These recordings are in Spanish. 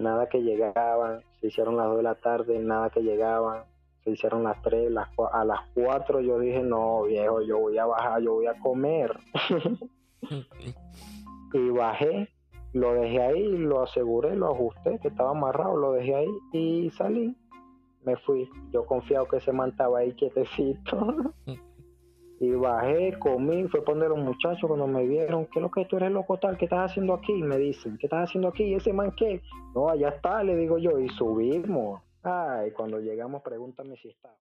nada que llegaban, se hicieron las 2 de la tarde, nada que llegaban, se hicieron las 3, las, a las 4 yo dije, no, viejo, yo voy a bajar, yo voy a comer. y bajé, lo dejé ahí, lo aseguré, lo ajusté, que estaba amarrado, lo dejé ahí y salí. Me fui. Yo confiado que se mantaba ahí quietecito. y bajé, comí, fue poner los muchachos cuando me vieron, ¿qué es lo que tú eres loco tal? ¿Qué estás haciendo aquí? Me dicen, ¿qué estás haciendo aquí? ¿Y ese man qué? No, allá está, le digo yo, y subimos. Ay, cuando llegamos, pregúntame si está.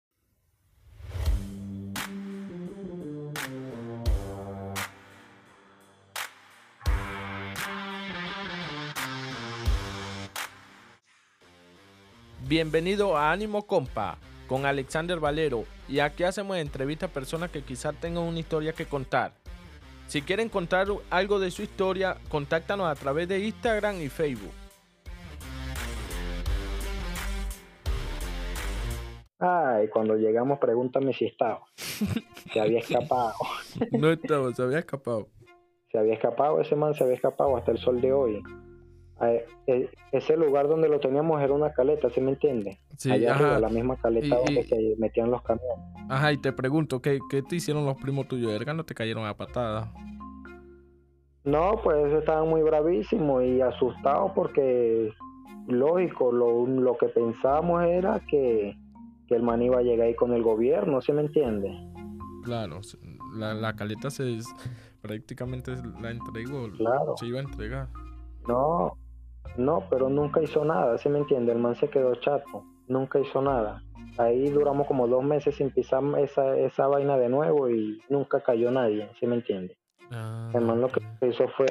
Bienvenido a Ánimo Compa con Alexander Valero y aquí hacemos entrevistas a personas que quizás tengan una historia que contar. Si quieren contar algo de su historia, contáctanos a través de Instagram y Facebook. Ay, cuando llegamos pregúntame si estaba. Se había escapado. no estaba, se había escapado. Se había escapado, ese man se había escapado hasta el sol de hoy. E, ese lugar donde lo teníamos era una caleta, ¿sí me entiende? Sí, Allá la misma caleta donde se metían los camiones. Ajá, y te pregunto, ¿qué, ¿qué, te hicieron los primos tuyos? ¿Erga no te cayeron a patada? No, pues estaban muy bravísimos y asustados porque, lógico, lo, lo que pensábamos era que, que, el man iba a llegar ahí con el gobierno, ¿sí me entiende? Claro, la, la caleta se prácticamente la entregó, claro. se iba a entregar. No, no, pero nunca hizo nada, ¿sí me entiende? El man se quedó chato, nunca hizo nada. Ahí duramos como dos meses sin pisar esa, esa vaina de nuevo y nunca cayó nadie, ¿sí me entiende? Ah, el man lo que hizo fue,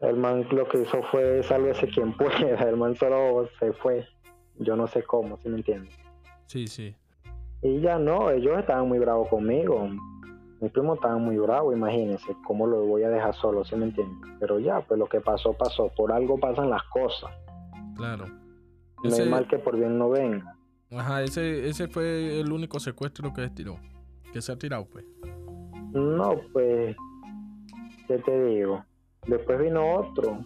el man lo que hizo fue sálvese quien pueda, el man solo se fue, yo no sé cómo, ¿sí me entiende? Sí, sí. Y ya no, ellos estaban muy bravos conmigo, mi primo estaba muy bravo, imagínense, ¿cómo lo voy a dejar solo? ¿Sí me entiende? Pero ya, pues lo que pasó, pasó. Por algo pasan las cosas. Claro. No es mal que por bien no venga. Ajá, ese, ese fue el único secuestro que tiró. Que se ha tirado, pues. No, pues, ¿qué te digo? Después vino otro.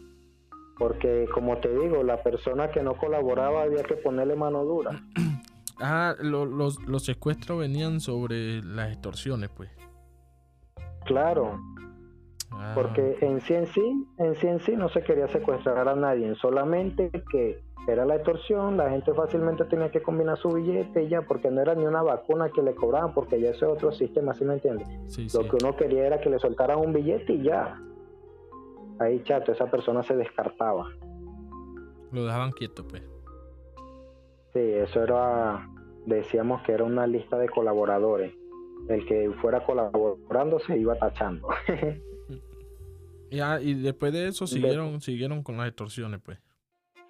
Porque, como te digo, la persona que no colaboraba había que ponerle mano dura. Ajá, los, los secuestros venían sobre las extorsiones, pues. Claro. Ah. Porque en sí en sí, en sí en sí no se quería secuestrar a nadie, solamente que era la extorsión, la gente fácilmente tenía que combinar su billete y ya, porque no era ni una vacuna que le cobraban, porque ya ese es otro sistema, ¿sí me entiendes? Lo que uno quería era que le soltaran un billete y ya. Ahí, chato, esa persona se descartaba. Lo dejaban quieto, pues. Sí, eso era, decíamos que era una lista de colaboradores el que fuera colaborando se iba tachando. ya, y después de eso siguieron, siguieron con las extorsiones, pues.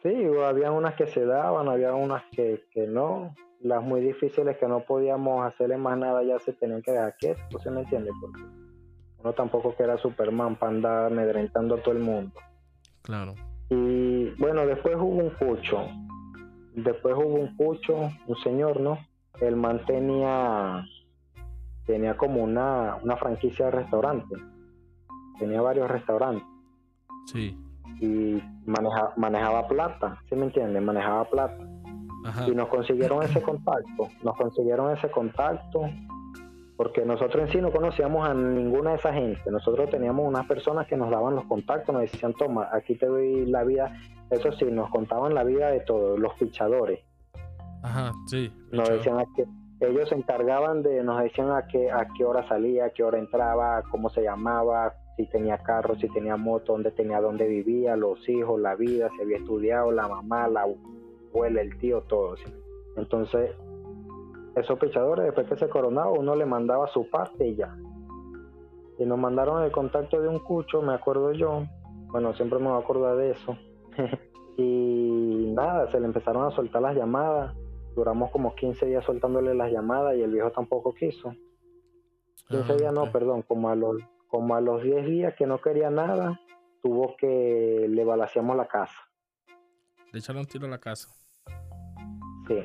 Sí, había unas que se daban, había unas que, que no. Las muy difíciles que no podíamos hacerle más nada ya se tenían que dejar quietos, ¿se me entiende? Porque uno tampoco que era Superman para andar amedrentando a todo el mundo. Claro. Y bueno, después hubo un cucho. Después hubo un cucho, un señor, ¿no? Él mantenía tenía como una, una franquicia de restaurantes. Tenía varios restaurantes. Sí. Y maneja, manejaba plata, ¿sí me entiendes? Manejaba plata. Y nos consiguieron ese contacto. Nos consiguieron ese contacto porque nosotros en sí no conocíamos a ninguna de esa gente. Nosotros teníamos unas personas que nos daban los contactos, nos decían, toma, aquí te doy la vida. Eso sí, nos contaban la vida de todos, los pichadores. Ajá, sí. Nos decían aquí, ellos se encargaban de, nos decían a qué, a qué hora salía, a qué hora entraba, cómo se llamaba, si tenía carro, si tenía moto, dónde tenía, dónde vivía, los hijos, la vida, si había estudiado, la mamá, la abuela, el tío, todo. Entonces, esos pichadores, después que se coronaba, uno le mandaba su parte y ya. Y nos mandaron el contacto de un cucho, me acuerdo yo. Bueno, siempre me voy a acordar de eso. y nada, se le empezaron a soltar las llamadas duramos como 15 días soltándole las llamadas y el viejo tampoco quiso. 15 ah, días no, perdón, como a los como a los 10 días que no quería nada, tuvo que le balaseamos la casa. Le echaron tiro a la casa. Sí.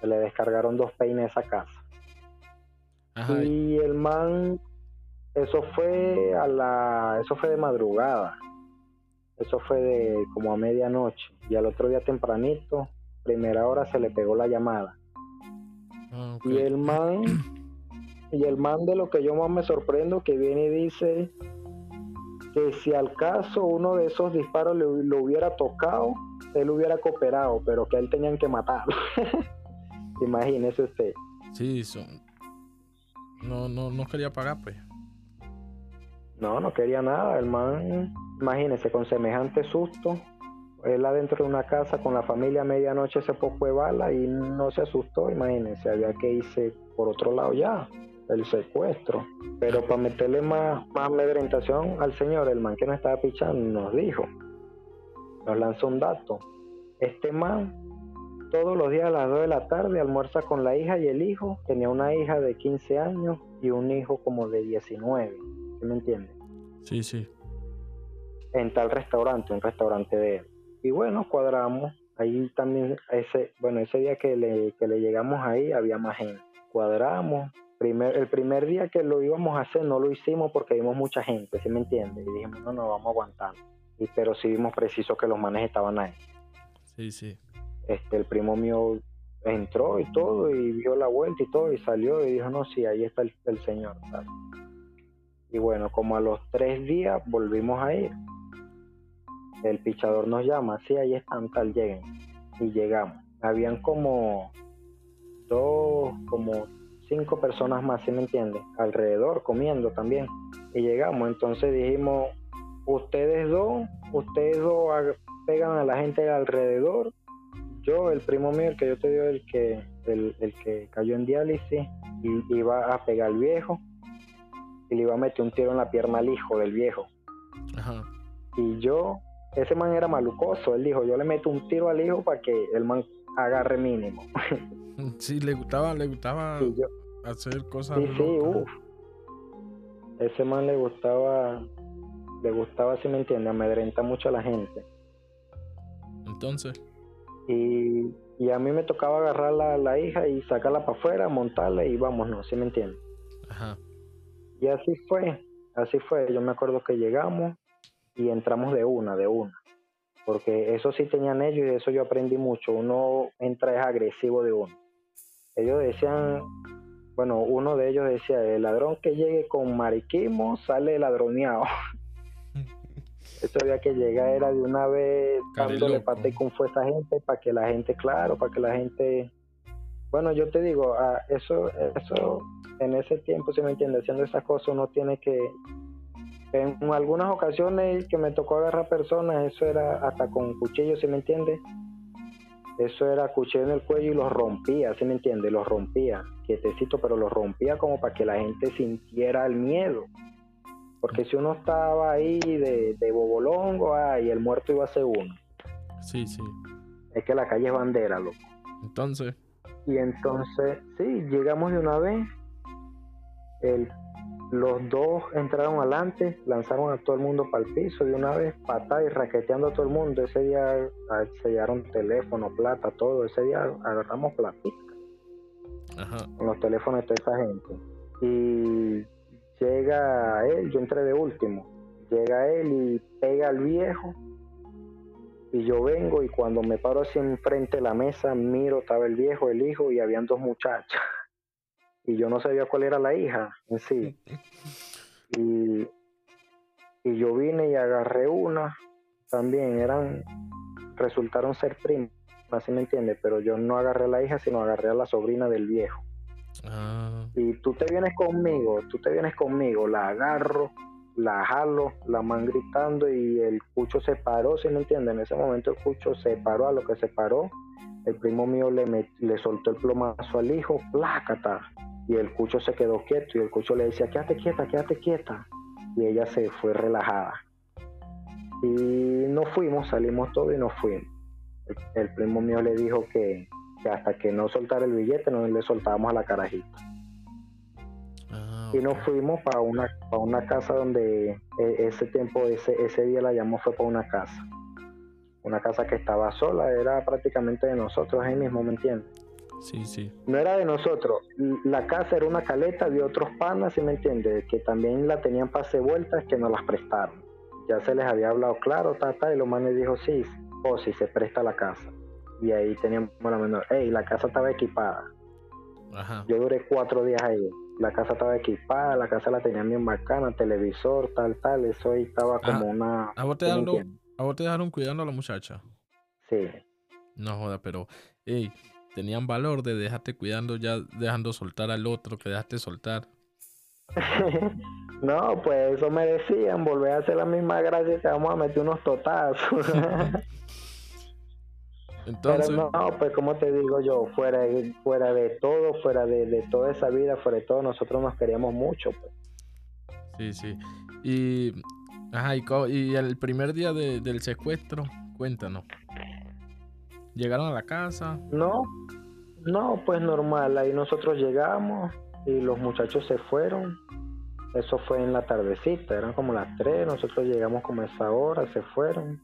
Se le descargaron dos peines a esa casa. y el man eso fue a la eso fue de madrugada. Eso fue de como a medianoche. Y al otro día tempranito, primera hora, se le pegó la llamada. Ah, y el man, y el man de lo que yo más me sorprendo, que viene y dice que si al caso uno de esos disparos le, lo hubiera tocado, él hubiera cooperado, pero que él tenían que matarlo. Imagínese usted. Sí, no, no, no quería pagar, pues. No, no quería nada. El man, imagínese, con semejante susto, él adentro de una casa con la familia a medianoche se poco de bala y no se asustó, imagínese, había que irse por otro lado ya, el secuestro. Pero para meterle más, más amedrentación al señor, el man que nos estaba pichando nos dijo, nos lanzó un dato. Este man todos los días a las 2 de la tarde almuerza con la hija y el hijo. Tenía una hija de 15 años y un hijo como de 19. ¿Sí me entiende? Sí, sí. En tal restaurante, un restaurante de él. Y bueno, cuadramos. Ahí también, ese, bueno, ese día que le, que le llegamos ahí había más gente. Cuadramos. Primer, el primer día que lo íbamos a hacer no lo hicimos porque vimos mucha gente, ¿sí me entiende? Y dijimos, no, no, vamos a aguantar. Y, pero sí vimos preciso que los manes estaban ahí. Sí, sí. Este, el primo mío entró y todo y vio la vuelta y todo y salió y dijo, no, sí, ahí está el, señor. Y bueno, como a los tres días volvimos a ir. El pichador nos llama, sí, ahí están, tal, lleguen. Y llegamos. Habían como dos, como cinco personas más, ¿sí me entiende? Alrededor, comiendo también. Y llegamos, entonces dijimos, ustedes dos, ustedes dos pegan a la gente alrededor. Yo, el primo mío, el que yo te digo, el que, el, el que cayó en diálisis, y iba a pegar al viejo y le iba a meter un tiro en la pierna al hijo del viejo. Y yo, ese man era malucoso, él dijo, yo le meto un tiro al hijo para que el man agarre mínimo. sí, le gustaba, le gustaba hacer cosas. Sí, sí, uff. Ese man le gustaba, le gustaba, si me entiende, amedrenta mucho a la gente. Entonces. Y, y a mí me tocaba agarrar la, la hija y sacarla para afuera, montarla y vámonos, ¿sí me entiende? Ajá. Y así fue, así fue. Yo me acuerdo que llegamos y entramos de una, de una. Porque eso sí tenían ellos y eso yo aprendí mucho. Uno entra es agresivo de uno. Ellos decían, bueno, uno de ellos decía, el ladrón que llegue con mariquismo sale ladroneado. eso había que llegar era de una vez dándole pate con fue esa gente para que la gente, claro, para que la gente bueno, yo te digo, ah, eso, eso en ese tiempo, si me entiendes, haciendo esas cosas uno tiene que, en algunas ocasiones que me tocó agarrar personas, eso era hasta con cuchillo, si me entiendes, eso era cuchillo en el cuello y los rompía, ¿sí me entiendes? Los rompía, quietecito, pero los rompía como para que la gente sintiera el miedo. Porque si uno estaba ahí de, de bobolongo, ay, el muerto iba a ser uno. Sí, sí. Es que la calle es bandera, loco. Entonces. Y entonces, sí, llegamos de una vez. El, los dos entraron adelante, lanzaron a todo el mundo para el piso de una vez, patada y raqueteando a todo el mundo. Ese día sellaron teléfono, plata, todo. Ese día agarramos platita con los teléfonos de toda esa gente. Y llega él, yo entré de último. Llega él y pega al viejo y yo vengo y cuando me paro así enfrente de la mesa, miro, estaba el viejo, el hijo y habían dos muchachas. Y yo no sabía cuál era la hija en sí. Y, y yo vine y agarré una, también eran, resultaron ser primas, así me entiendes, pero yo no agarré a la hija, sino agarré a la sobrina del viejo. Ah. Y tú te vienes conmigo, tú te vienes conmigo, la agarro, la jalo, la man gritando y el cucho se paró, ¿sí me entienden? En ese momento el cucho se paró, a lo que se paró, el primo mío le, le soltó el plomazo al hijo, plácata, y el cucho se quedó quieto y el cucho le decía, quédate quieta, quédate quieta, y ella se fue relajada. Y nos fuimos, salimos todos y nos fuimos. El, primo mío le dijo que, que hasta que no soltara el billete no le soltábamos a la carajita y nos fuimos para una, para una casa donde e, ese tiempo, ese, ese día la llamó fue para una casa. Una casa que estaba sola, era prácticamente de nosotros ahí mismo, ¿me entiendes? Sí, sí. No era de nosotros. La casa era una caleta de otros panas, ¿sí me entiendes? Que también la tenían pase vueltas que nos las prestaron. ya se les había hablado claro, tata, y los manes dijo, sí, o si se presta la casa. Y ahí teníamos la menor, hey, la casa estaba equipada. Yo duré cuatro días ahí. La casa estaba equipada, la casa la tenía bien bacana, televisor, tal, tal. Eso ahí estaba como una. ¿A vos, te dejaron, ¿A vos te dejaron cuidando a la muchacha? Sí. No joda, pero, hey, tenían valor de dejarte cuidando ya dejando soltar al otro que dejaste soltar. no, pues eso me decían, volver a hacer la misma gracia que vamos a meter unos totazos. Entonces... Pero no, pues como te digo yo, fuera de, fuera de todo, fuera de, toda esa vida, fuera de todo, nosotros nos queríamos mucho. Pues. Sí, sí. Y, ajá, y, el primer día del secuestro, cuéntanos. ¿Llegaron a la casa? No, no, pues normal. Ahí nosotros llegamos y los muchachos se fueron. Eso fue en la tardecita, eran como las tres. Nosotros llegamos como a esa hora, se fueron.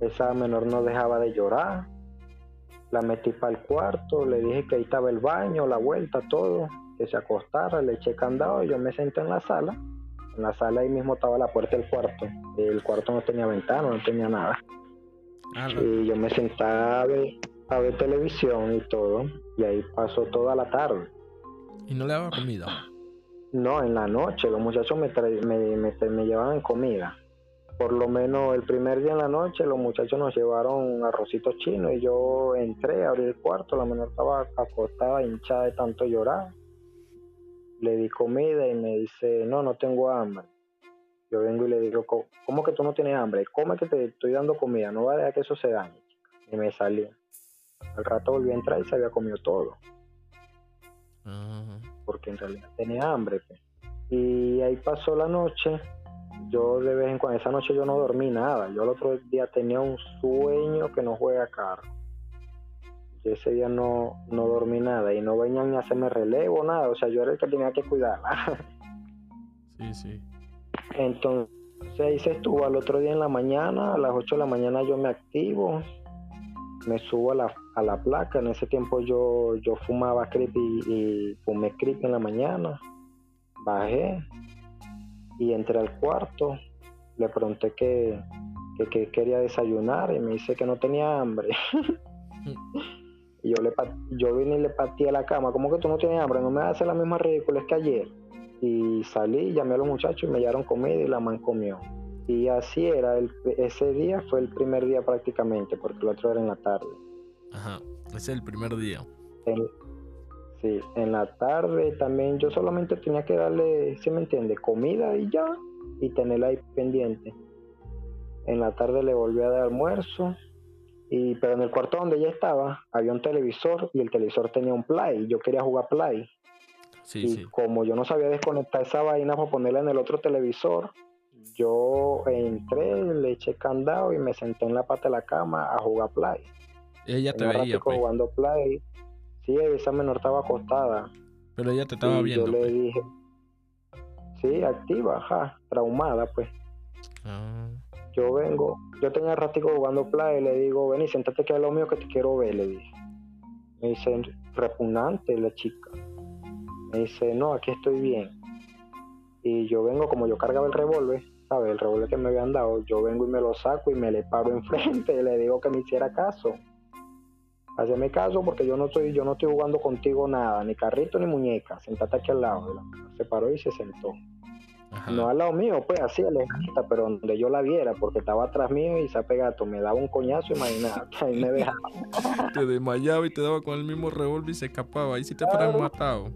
Esa menor no dejaba de llorar. La metí para el cuarto, le dije que ahí estaba el baño, la vuelta, todo, que se acostara, le eché candado, y yo me senté en la sala. En la sala ahí mismo estaba la puerta del cuarto. El cuarto no tenía ventana, no tenía nada. Ah, y yo me sentaba a ver, televisión y todo. Y ahí pasó toda la tarde. ¿Y no le daba comida? No, en la noche los muchachos me, me, me llevaban comida por lo menos el primer día en la noche los muchachos nos llevaron arrocitos chinos y yo entré, abrí el cuarto, la menor estaba acostada, hinchada de tanto llorar. Le di comida y me dice, no, no tengo hambre. Yo vengo y le digo, ¿cómo que tú no tienes hambre? Come que te estoy dando comida, no va a dejar que eso se dañe. Y me salí. Al rato volví a entrar y se había comido todo. Porque en realidad tenía hambre. Pues. Y ahí pasó la noche yo de vez en cuando, esa noche yo no dormí nada. Yo el otro día tenía un sueño que no juega carro. Y ese día no, no dormí nada y no venían ni a hacerme relevo, nada. O sea, yo era el que tenía que cuidarla. Sí, sí. Entonces ahí se estuvo al otro día en la mañana, a las 8 de la mañana yo me activo, me subo a la, a la placa. En ese tiempo yo, yo fumaba creep y, y fumé creep en la mañana. Bajé, y entré al cuarto, le pregunté que, quería desayunar y me dice que no tenía hambre. y yo, le, yo vine y le a la cama, ¿cómo que tú no tienes hambre? No me hace la misma ridícula que ayer. Y salí, llamé a los muchachos y me llevaron comida y la man comió. Y así era, ese día fue el primer día prácticamente, porque el otro era en la tarde. Ajá, ese es el primer día. Sí, en la tarde también yo solamente tenía que darle, ¿sí me entiende? Comida y ya, y tenerla ahí pendiente. En la tarde le volví a dar almuerzo, y, pero en el cuarto donde ella estaba había un televisor y el televisor tenía un play, yo quería jugar play. Sí, y como yo no sabía desconectar esa vaina para ponerla en el otro televisor, yo entré, le eché candado y me senté en la pata de la cama a jugar play. Ella te veía. Pues. jugando play Sí, esa menor estaba acostada. Pero ella te estaba viendo. Yo le pues. dije, sí, activa, ajá, traumada, pues. Ah. Yo vengo, yo tenía ratico jugando play y le digo, ven y siéntate que es lo mío que te quiero ver, le dije. Me dice, repugnante la chica. Me dice, no, aquí estoy bien. Y yo vengo, como yo cargaba el revólver, ¿sabes? El revólver que me habían dado, yo vengo y me lo saco y me le paro enfrente y le digo que me hiciera caso. Hazme caso porque yo no estoy, yo no estoy jugando contigo nada, ni carrito ni muñeca. Sentate aquí al lado. Se paró y se sentó. No al lado mío, pues así alejadita, pero donde yo la viera, porque estaba atrás mío y se pegato, me daba un coñazo, imagínate, ahí me dejaba. te desmayaba y te daba con el mismo revólver y se escapaba, ahí sí te fueran matado.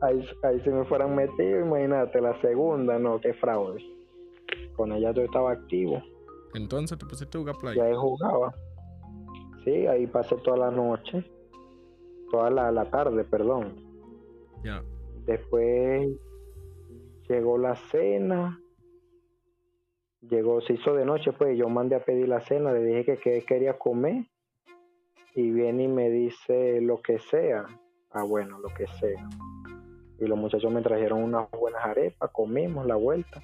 Ahí, ahí si me fueran metido, imagínate, la segunda, no, qué fraude. Con ella yo estaba activo. Entonces te pusiste a jugar play. Ya jugaba. Sí, ahí pasé toda la noche, toda la, tarde, perdón. Ya. Después llegó la cena, llegó, se hizo de noche, pues yo mandé a pedir la cena, le dije que, quería comer y viene y me dice lo que sea. Ah, bueno, lo que sea. Y los muchachos me trajeron unas buenas arepas, comimos la vuelta.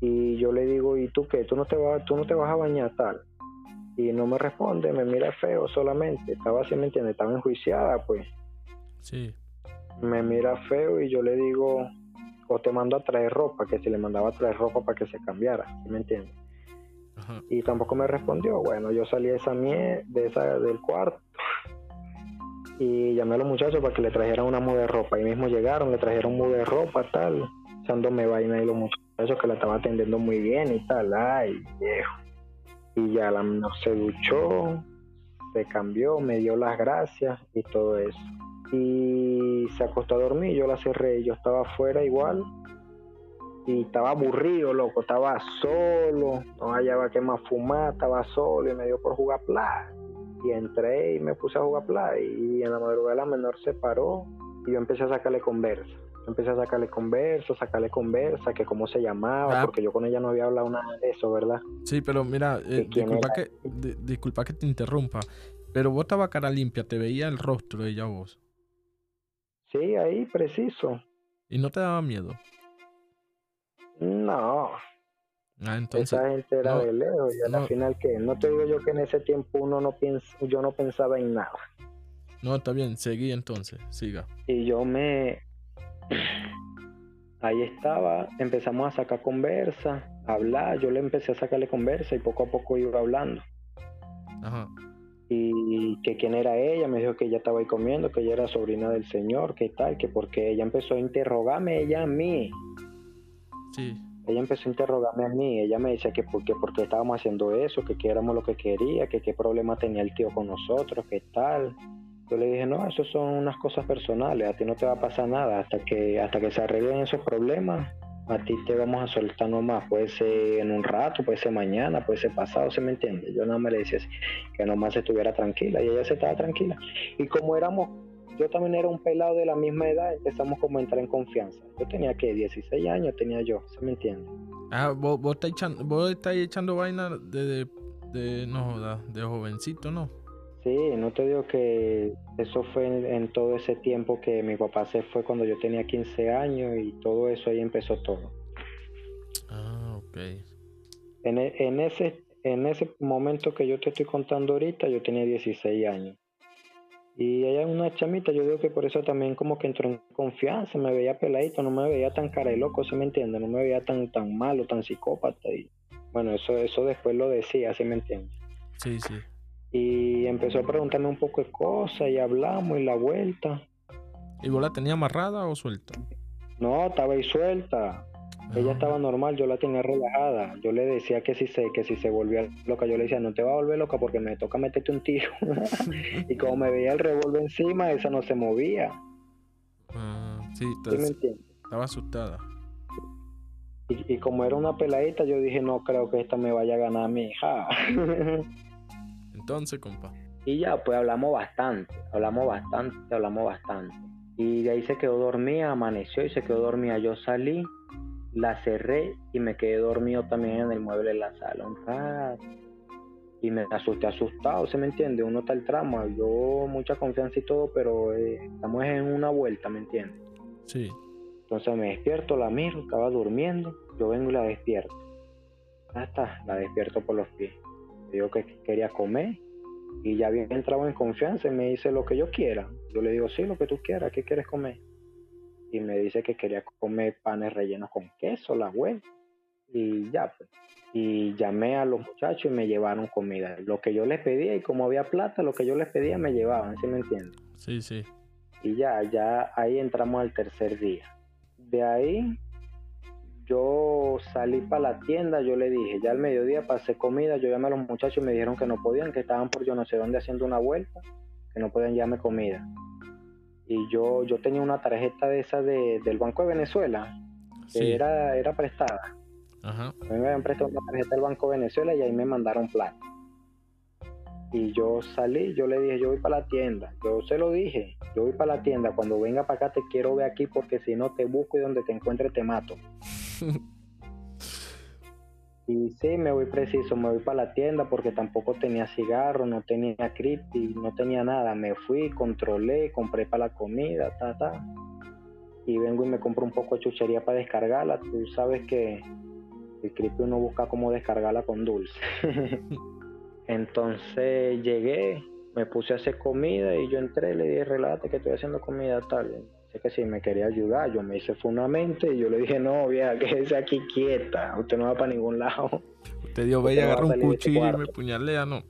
Y yo le digo, ¿y tú qué? ¿Tú no te vas, tú no te vas a bañar tal? y no me responde, me mira feo solamente. Estaba así, ¿me entiendes? Estaba enjuiciada, pues. Sí. Me mira feo y yo le digo, o te mando a traer ropa, que si le mandaba a traer ropa para que se cambiara, ¿sí me entiendes? Y tampoco me respondió. Bueno, yo salí de esa mie de esa del cuarto y llamé a los muchachos para que le trajeran una muda de ropa. Ahí mismo llegaron, le trajeron muda de ropa, tal, echándome vaina y los muchachos que la estaban atendiendo muy bien y tal, ay, viejo. Y ya la no se duchó, se cambió, me dio las gracias y todo eso. Y se acostó a dormir, yo la cerré, yo estaba afuera igual y estaba aburrido, loco, estaba solo, no hallaba que más fumar, estaba solo y me dio por jugar play. Y entré y me puse a jugar play y en la madrugada la menor se paró y yo empecé a sacarle conversa. empecé a sacarle conversa, sacarle conversa, que cómo se llamaba, ah. porque yo con ella no había hablado nada de eso, ¿verdad? Sí, pero mira, eh, disculpa, que, disculpa que te interrumpa, pero vos estabas cara limpia, te veía el rostro de ella vos. Sí, ahí preciso. ¿Y no te daba miedo? No. Ah, entonces, Esa gente era de lejos y al final que no te digo yo que en ese tiempo uno no piensa, yo no pensaba en nada. No, está bien, seguí entonces, siga. Y yo me ahí estaba, empezamos a sacar conversa, a hablar, yo le empecé a sacarle conversa y poco a poco iba hablando. Ajá. Y que quién era ella, me dijo que ella estaba ahí comiendo, que ella era sobrina del señor, que tal, que porque ella empezó a interrogarme ella a mí. Sí. Ella empezó a interrogarme a mí, ella me decía que por qué, por qué estábamos haciendo eso, que, qué éramos lo que quería, que qué problema tenía el tío con nosotros, qué tal. Yo le dije, no, eso son unas cosas personales, a ti no te va a pasar nada, hasta que, hasta que se arreglen esos problemas, a ti te vamos a soltar nomás, puede ser en un rato, puede ser mañana, puede ser pasado, ¿se me entiende? Yo nada me le decía así, que nomás estuviera tranquila y ella se estaba tranquila. Y como éramos yo también era un pelado de la misma edad, empezamos como a entrar en confianza. Yo tenía que 16 años, tenía yo, ¿se me entiende? Ah, vos, vos, estás, echando, vos echando vaina de, de, no, de jovencito, ¿no? Sí, no te digo que eso fue en, todo ese tiempo que mi papá se fue cuando yo tenía 15 años y todo eso ahí empezó todo. Ah, ok. En, e, en, ese, en ese momento que yo te estoy contando ahorita, yo tenía 16 años. Y ella es una chamita, yo digo que por eso también como que entró en confianza, me veía peladito, no me veía tan cara de loco, ¿sí me entiende? No me veía tan tan malo, tan psicópata. Y bueno, eso, eso después lo decía, ¿sí me entiende? Sí, sí. Y empezó a preguntarme un poco de cosas y hablamos y la vuelta. ¿Y vos la tenías amarrada o suelta? No, estaba ahí suelta. Ella estaba normal, yo la tenía relajada. Yo le decía que si se, que si se volvía loca, yo le decía, no te va a volver loca porque me toca meterte un tiro. y como me veía el revólver encima, esa no se movía. Ah, sí, estaba asustada. Y, como era una peladita, yo dije, no creo que esta me vaya a ganar a mi hija. Entonces, compa. Y ya, pues hablamos bastante, hablamos bastante, hablamos bastante. Y de ahí se quedó dormida, amaneció y se quedó dormida. Yo salí la cerré y me quedé dormido también en el mueble de la sala un rato. Y me asusté asustado, ¿se me entiende? Uno está el tramo, yo mucha confianza y todo, pero eh, estamos en una vuelta, ¿me entiende? Sí. Entonces me despierto, la miro, estaba durmiendo, yo vengo y la despierto. Ah, está, la despierto por los pies. Digo que quería comer y ya había entrado en confianza y me dice lo que yo quiera. Yo le digo, sí, lo que tú quieras, ¿qué quieres comer? y me dice que quería comer panes rellenos con queso, la web. Y ya, pues. Y llamé a los muchachos y me llevaron comida. Lo que yo les pedía y como había plata, lo que yo les pedía me llevaban, ¿sí me entiendes? Sí, sí. Y ya, ya ahí entramos al tercer día. De ahí yo salí para la tienda, yo le dije, ya al mediodía pasé comida, yo llamé a los muchachos y me dijeron que no podían, que estaban por yo no sé dónde haciendo una vuelta, que no podían llevarme comida y yo, yo tenía una tarjeta de esa de, del Banco de Venezuela, que era, era prestada. Ajá. A mí me habían prestado una tarjeta del Banco de Venezuela y ahí me mandaron plata. Y yo salí, yo le dije, yo voy para la tienda. Yo se lo dije, yo voy para la tienda. Cuando venga para acá te quiero ver aquí porque si no te busco y donde te encuentre te mato. Y sí, me voy preciso, me voy para la tienda porque tampoco tenía cigarro, no tenía creepy, no tenía nada. Me fui, controlé, compré para la comida, ta, ta. Y vengo y me compro un poco de chuchería para descargarla. Tú sabes que el creepy uno busca cómo descargarla con dulce. Entonces llegué, me puse a hacer comida y yo entré, le dije, relájate que estoy haciendo comida tal. Sé que si me quería ayudar, yo me hice mente y yo le dije, no, vieja, quédese aquí quieta, usted no va para ningún lado. Usted dio, y agarra un este cuchillo y me puñalea, ¿no?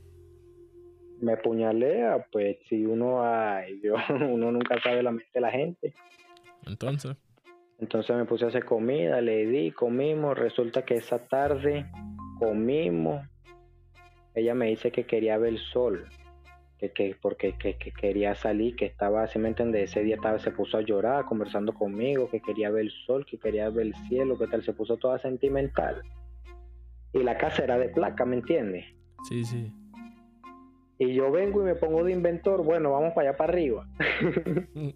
Me puñalea, pues si uno, ay, yo, uno nunca sabe la mente de la gente. Entonces. Entonces me puse a hacer comida, le di, comimos, resulta que esa tarde comimos, ella me dice que quería ver el sol, que, que porque que, quería salir, que estaba, si me entiendes, ese día estaba, se puso a llorar conversando conmigo, que quería ver el sol, que quería ver el cielo, que tal, se puso toda sentimental. Y la casa era de placa, ¿me entiendes? Sí, sí. Y yo vengo y me pongo de inventor, bueno, vamos para allá para arriba.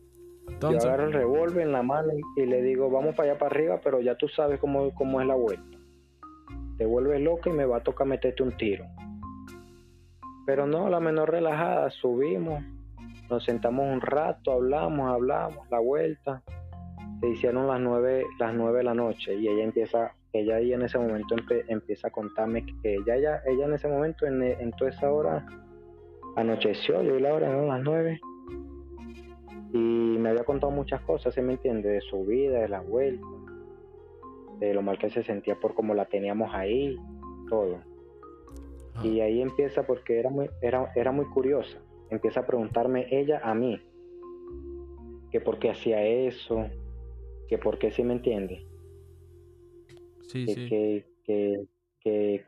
Yo agarro el revólver en la mano y le digo, vamos para allá para arriba, pero ya tú sabes cómo, cómo es la vuelta. Te vuelves loca y me va a tocar meterte un tiro. Pero no, la menor relajada, subimos, nos sentamos un rato, hablamos, hablamos, la vuelta. Se hicieron las nueve, las nueve de la noche y ella empieza, ella ahí en ese momento empieza a contarme que ella, ella, ella en ese momento, en, en toda esa hora, anocheció, yo y la hora eran las nueve. Y me había contado muchas cosas, ¿se me entiende? De su vida, de la vuelta, de lo mal que se sentía por cómo la teníamos ahí, todo. Y ahí empieza porque era muy, era, era muy curiosa. Empieza a preguntarme ella a mí que por qué hacía eso, que por qué sí me entiende. Sí, que, sí. Que, que, que,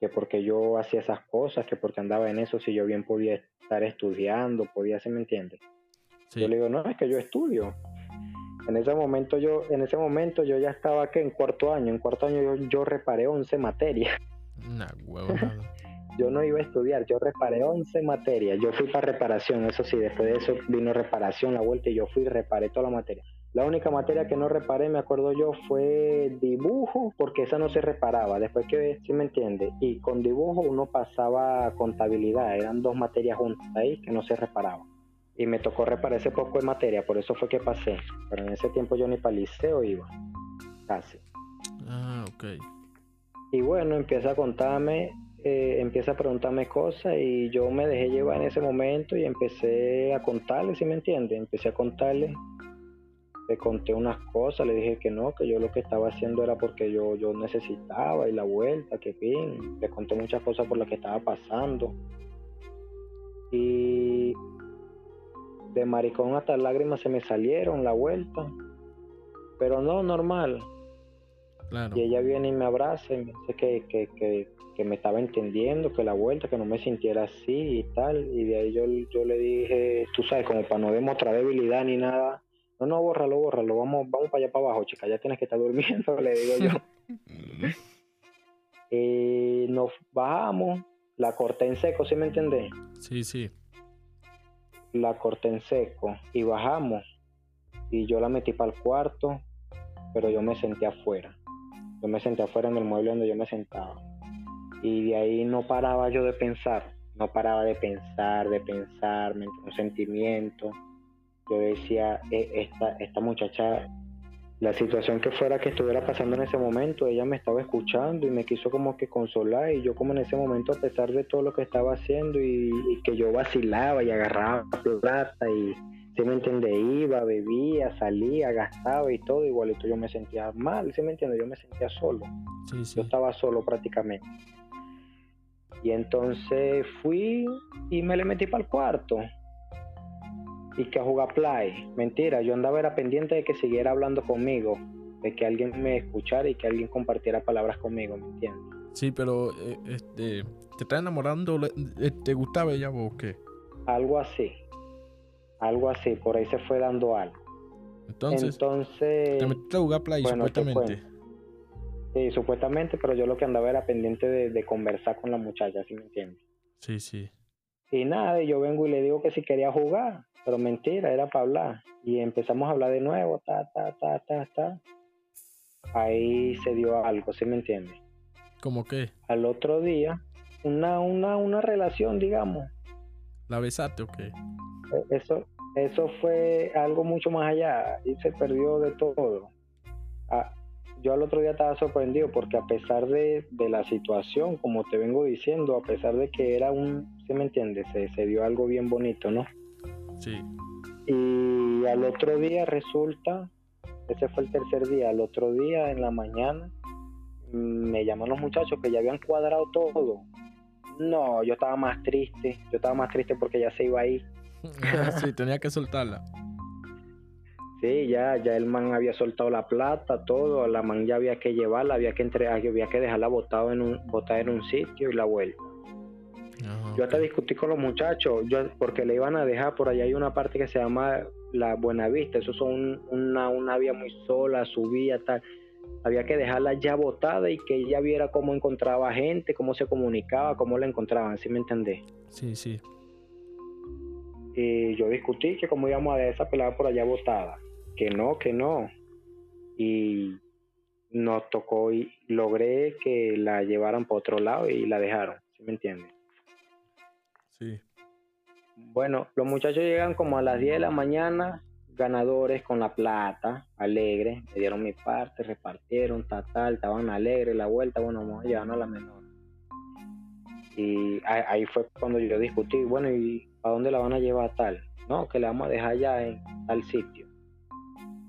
que, porque yo hacía esas cosas, que porque andaba en eso, si yo bien podía estar estudiando, podía, ¿sí me entiende? Yo le digo, no, es que yo estudio. En ese momento yo, en ese momento yo ya estaba que en cuarto año, en cuarto año yo, yo reparé 11 materias. Nah, yo no iba a estudiar, yo reparé 11 materias, yo fui para reparación, eso sí, después de eso vino reparación, la vuelta y yo fui y reparé toda la materia. La única materia que no reparé, me acuerdo yo, fue dibujo, porque esa no se reparaba, después que, si me entiende, y con dibujo uno pasaba contabilidad, eran dos materias juntas ahí que no se reparaban. Y me tocó reparar ese poco de materia, por eso fue que pasé, pero en ese tiempo yo ni para el liceo iba, casi. Ah, ok. Y bueno, empieza a contarme eh, empieza a preguntarme cosas y yo me dejé llevar en ese momento y empecé a contarle, si me entiende? Empecé a contarle, le conté unas cosas, le dije que no, que yo lo que estaba haciendo era porque yo, yo necesitaba y la vuelta, que fin, le conté muchas cosas por las que estaba pasando. Y de maricón hasta lágrimas se me salieron la vuelta, pero no, normal. Y ella viene y me abraza y me dice que, que, que, que me estaba entendiendo, que la vuelta, que no me sintiera así y tal. Y de ahí yo, yo le dije, tú sabes, como para no demostrar debilidad ni nada, no, no, bórralo, bórralo, vamos, vamos para allá para abajo, chica, ya tienes que estar durmiendo, le digo yo. y nos bajamos, la corté en seco, ¿sí me entendés? Sí, sí. La corté en seco y bajamos. Y yo la metí para el cuarto, pero yo me senté afuera. Yo me senté afuera en el mueble donde yo me sentaba y de ahí no paraba yo de pensar, no paraba de pensar, de pensar, me un sentimiento. Yo decía, e, esta, esta muchacha, la situación que fuera que estuviera pasando en ese momento, ella me estaba escuchando y me quiso como que consolar y yo como en ese momento, a pesar de todo lo que estaba haciendo y, que yo vacilaba y agarraba plata y, si me entiende, iba, bebía, salía, gastaba y todo, igualito yo me sentía mal, si me entiende, yo me sentía solo. Yo estaba solo prácticamente. Y entonces fui y me le metí para el cuarto. Y que a jugar play. Mentira, yo andaba era pendiente de que siguiera hablando conmigo, de que alguien me escuchara y que alguien compartiera palabras conmigo, ¿me entiendes? Sí, pero eh, este, ¿te está enamorando? Eh, ¿Te gustaba ella o qué? Algo así. Algo así, por ahí se fue dando algo. Entonces, Entonces te metiste a jugar play supuestamente. Sí, supuestamente, pero yo lo que andaba era pendiente de, conversar con la muchacha, ¿sí me entiendes? Sí, sí. Y nada, yo vengo y le digo que si quería jugar, pero mentira, era para hablar. Y empezamos a hablar de nuevo, ta, ta, ta, ta, ta. Ahí se dio algo, ¿sí me entiendes? ¿Cómo qué? Al otro día, una, una, una relación, digamos. ¿La besaste o qué? E, eso, eso fue algo mucho más allá y se perdió de todo. Ah, yo al otro día estaba sorprendido porque a pesar de, la situación, como te vengo diciendo, a pesar de que era un, ¿se me entiende? Se, se dio algo bien bonito, ¿no? Sí. Y al otro día resulta, ese fue el tercer día, al otro día en la mañana me llaman los muchachos que ya habían cuadrado todo. No, yo estaba más triste, yo estaba más triste porque ya se iba a ir. sí, tenía que soltarla. Sí, ya, ya el man había soltado la plata, todo, la man ya había que llevarla, había que entregar, había que dejarla botada en un, botada en un sitio y la vuelta. yo hasta discutí con los muchachos, yo, porque le iban a dejar por allá hay una parte que se llama la Buenavista, eso son una, una vía muy sola, subía tal había que dejarla ya botada y que ella viera cómo encontraba gente, cómo se comunicaba, cómo la encontraban, ¿sí me entendés? Sí, sí. Y yo discutí que cómo íbamos a dejar esa pelada por allá botada, que no, que no. Y nos tocó y logré que la llevaran para otro lado y la dejaron, ¿sí me entiendes? Sí. Bueno, los muchachos llegan como a las 10 de la mañana ganadores con la plata, alegres, me dieron mi parte, repartieron, tal, tal, estaban alegres, la vuelta, bueno, vamos a llevarnos a la menor. Y ahí fue cuando yo discutí, bueno, ¿y a dónde la van a llevar tal? No, que la vamos a dejar allá en tal sitio.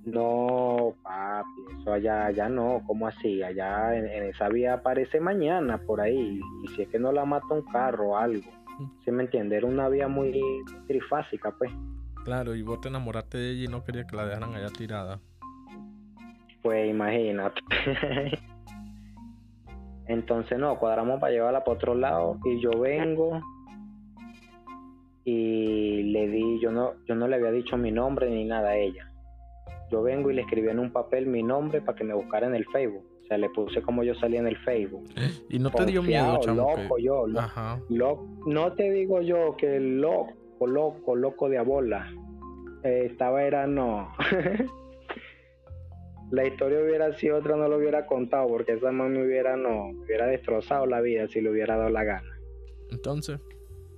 No, papi, eso allá, allá no, ¿cómo así? Allá en, esa vía aparece mañana por ahí, y si es que no la mata un carro o algo, ¿sí me entiende? Era una vía muy trifásica, pues. Claro, y vos te enamoraste de ella y no querías que la dejaran allá tirada. Pues imagínate. Entonces no, cuadramos para llevarla para otro lado y yo vengo y le di, yo no, yo no le había dicho mi nombre ni nada a ella. Yo vengo y le escribí en un papel mi nombre para que me buscara en el Facebook. O sea, le puse como yo salía en el Facebook. Y no te dio miedo, chamo. Loco, yo. no te digo yo que loco loco, loco, de abola. Eh, estaba era no. la historia hubiera sido otra, no lo hubiera contado, porque esa mamá me hubiera no, hubiera destrozado la vida si le hubiera dado la gana. Entonces.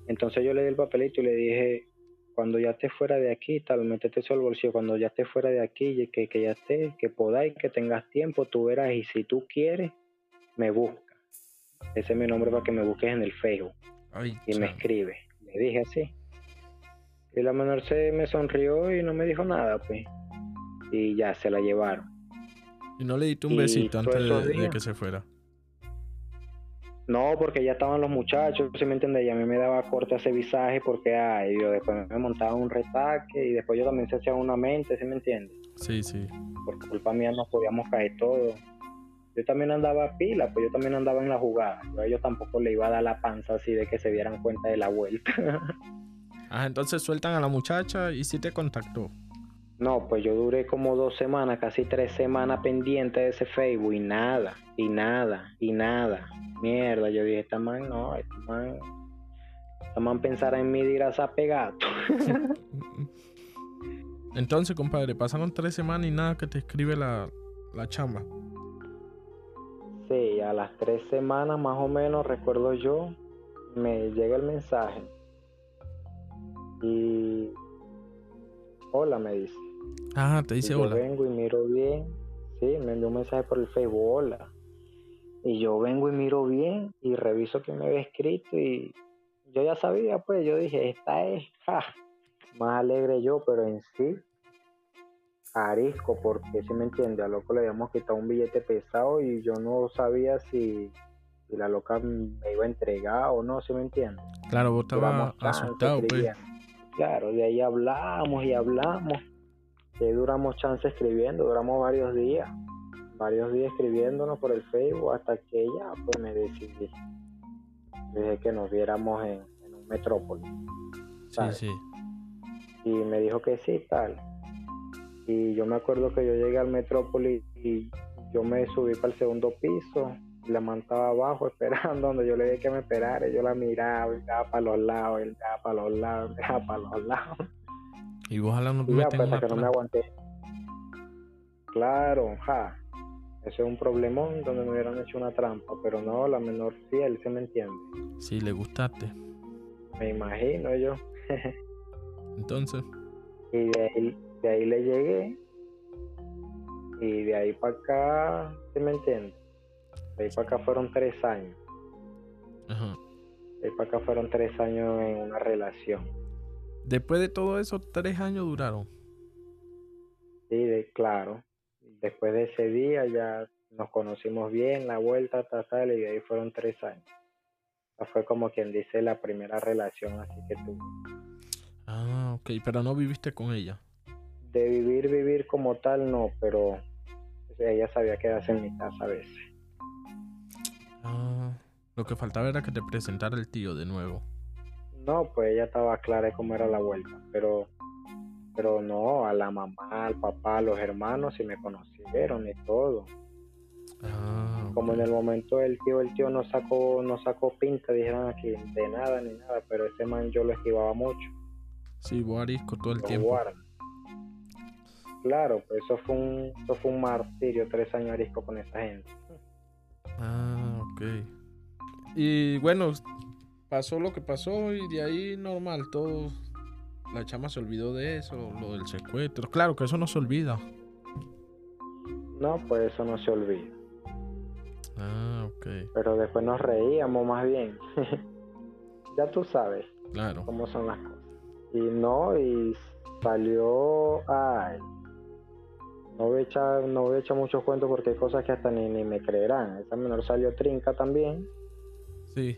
Entonces yo le di el papelito y le dije, cuando ya esté fuera de aquí, tal, métete eso al bolsillo, cuando ya esté fuera de aquí, que, que ya esté, que podáis, que tengas tiempo, tú verás, y si tú quieres, me busca. Ese es mi nombre para que me busques en el Facebook. y me escribe. Le dije así. Y la menor se me sonrió y no me dijo nada, pues. Y ya se la llevaron. ¿Y no le diste un besito antes de, que se fuera? No, porque ya estaban los muchachos, si me entiendes, y a mí me daba corte ese visaje porque ay, yo después me montaba un retaque y después yo también se hacía una mente, ¿sí me entiendes? Sí, sí. Por culpa mía nos podíamos caer todos. Yo también andaba a pila, pues yo también andaba en la jugada. Yo a ellos tampoco le iba a dar la panza así de que se dieran cuenta de la vuelta. Ah, entonces sueltan a la muchacha y sí te contactó. No, pues yo duré como dos semanas, casi tres semanas pendiente de ese Facebook y nada, y nada, y nada. Mierda, yo dije, esta man no, esta man, esta man en mí dirás a pegato. Entonces, compadre, pasaron tres semanas y nada que te escribe la, la chamba. Sí, a las tres semanas más o menos, recuerdo yo, me llega el mensaje y hola me dice. Ah, te dice hola. Yo vengo y miro bien. Sí, me envió un mensaje por el Facebook, hola. Y yo vengo y miro bien y reviso que me había escrito y yo ya sabía, pues yo dije, esta es más alegre yo, pero en sí, arisco, porque si me entiende, a loco le habíamos quitado un billete pesado y yo no sabía si, la loca me iba a entregar o no, si me entiende. Claro, vos estabas asustado, pues. Claro, de ahí hablamos y hablamos. Ahí duramos chance escribiendo, duramos varios días, varios días escribiéndonos por el Facebook hasta que ella pues me decidí. Dije que nos viéramos en, un metrópoli. Sí, sí. Y me dijo que sí, tal. Y yo me acuerdo que yo llegué al metrópoli y yo me subí para el segundo piso la mantaba abajo esperando donde yo le dije que me esperara. Yo la miraba, miraba para los lados, él miraba para los lados, miraba para los lados. Y vos ojalá no te ya, pues, que no me aguanté. Claro, ja. Ese es un problemón donde me hubieran hecho una trampa, pero no, la menor fiel, ¿se me entiende? Sí, le gustaste. Me imagino yo. Entonces. Y de ahí, de ahí le llegué. Y de ahí para acá, ¿se me entiende? De ahí para acá fueron tres años. Ajá. De ahí para acá fueron tres años en una relación. Después de todo eso, tres años duraron. Sí, de, claro. Después de ese día ya nos conocimos bien, la vuelta, tal, y de ahí fueron tres años. fue como quien dice la primera relación así que tuve. Ah, ok, pero no viviste con ella. De vivir, vivir como tal, no, pero ella sabía quedarse en mi casa a veces. Ah, lo que faltaba era que te presentara el tío de nuevo. No, pues ella estaba clara de cómo era la vuelta, pero pero no, a la mamá, al papá, a los hermanos sí me conocieron y todo. Ah, Como en el momento el tío, el tío no sacó, no sacó pinta, dijeron aquí, de nada ni nada, pero ese man yo lo esquivaba mucho. Sí, Boarisco todo el tiempo. Claro, pues eso fue un, eso fue un martirio, tres años arisco con esa gente. Ah, ok. Y bueno, pasó lo que pasó y de ahí normal, todo. La chama se olvidó de eso, lo del secuestro. Claro que eso no se olvida. No, pues eso no se olvida. Ah, ok. Pero después nos reíamos más bien. ya tú sabes. Claro. Cómo son las cosas. Y no, y salió. Ay. No voy a echar, no voy a echar muchos cuentos porque hay cosas que hasta ni, ni me creerán. Esa menor salió trinca también. Sí.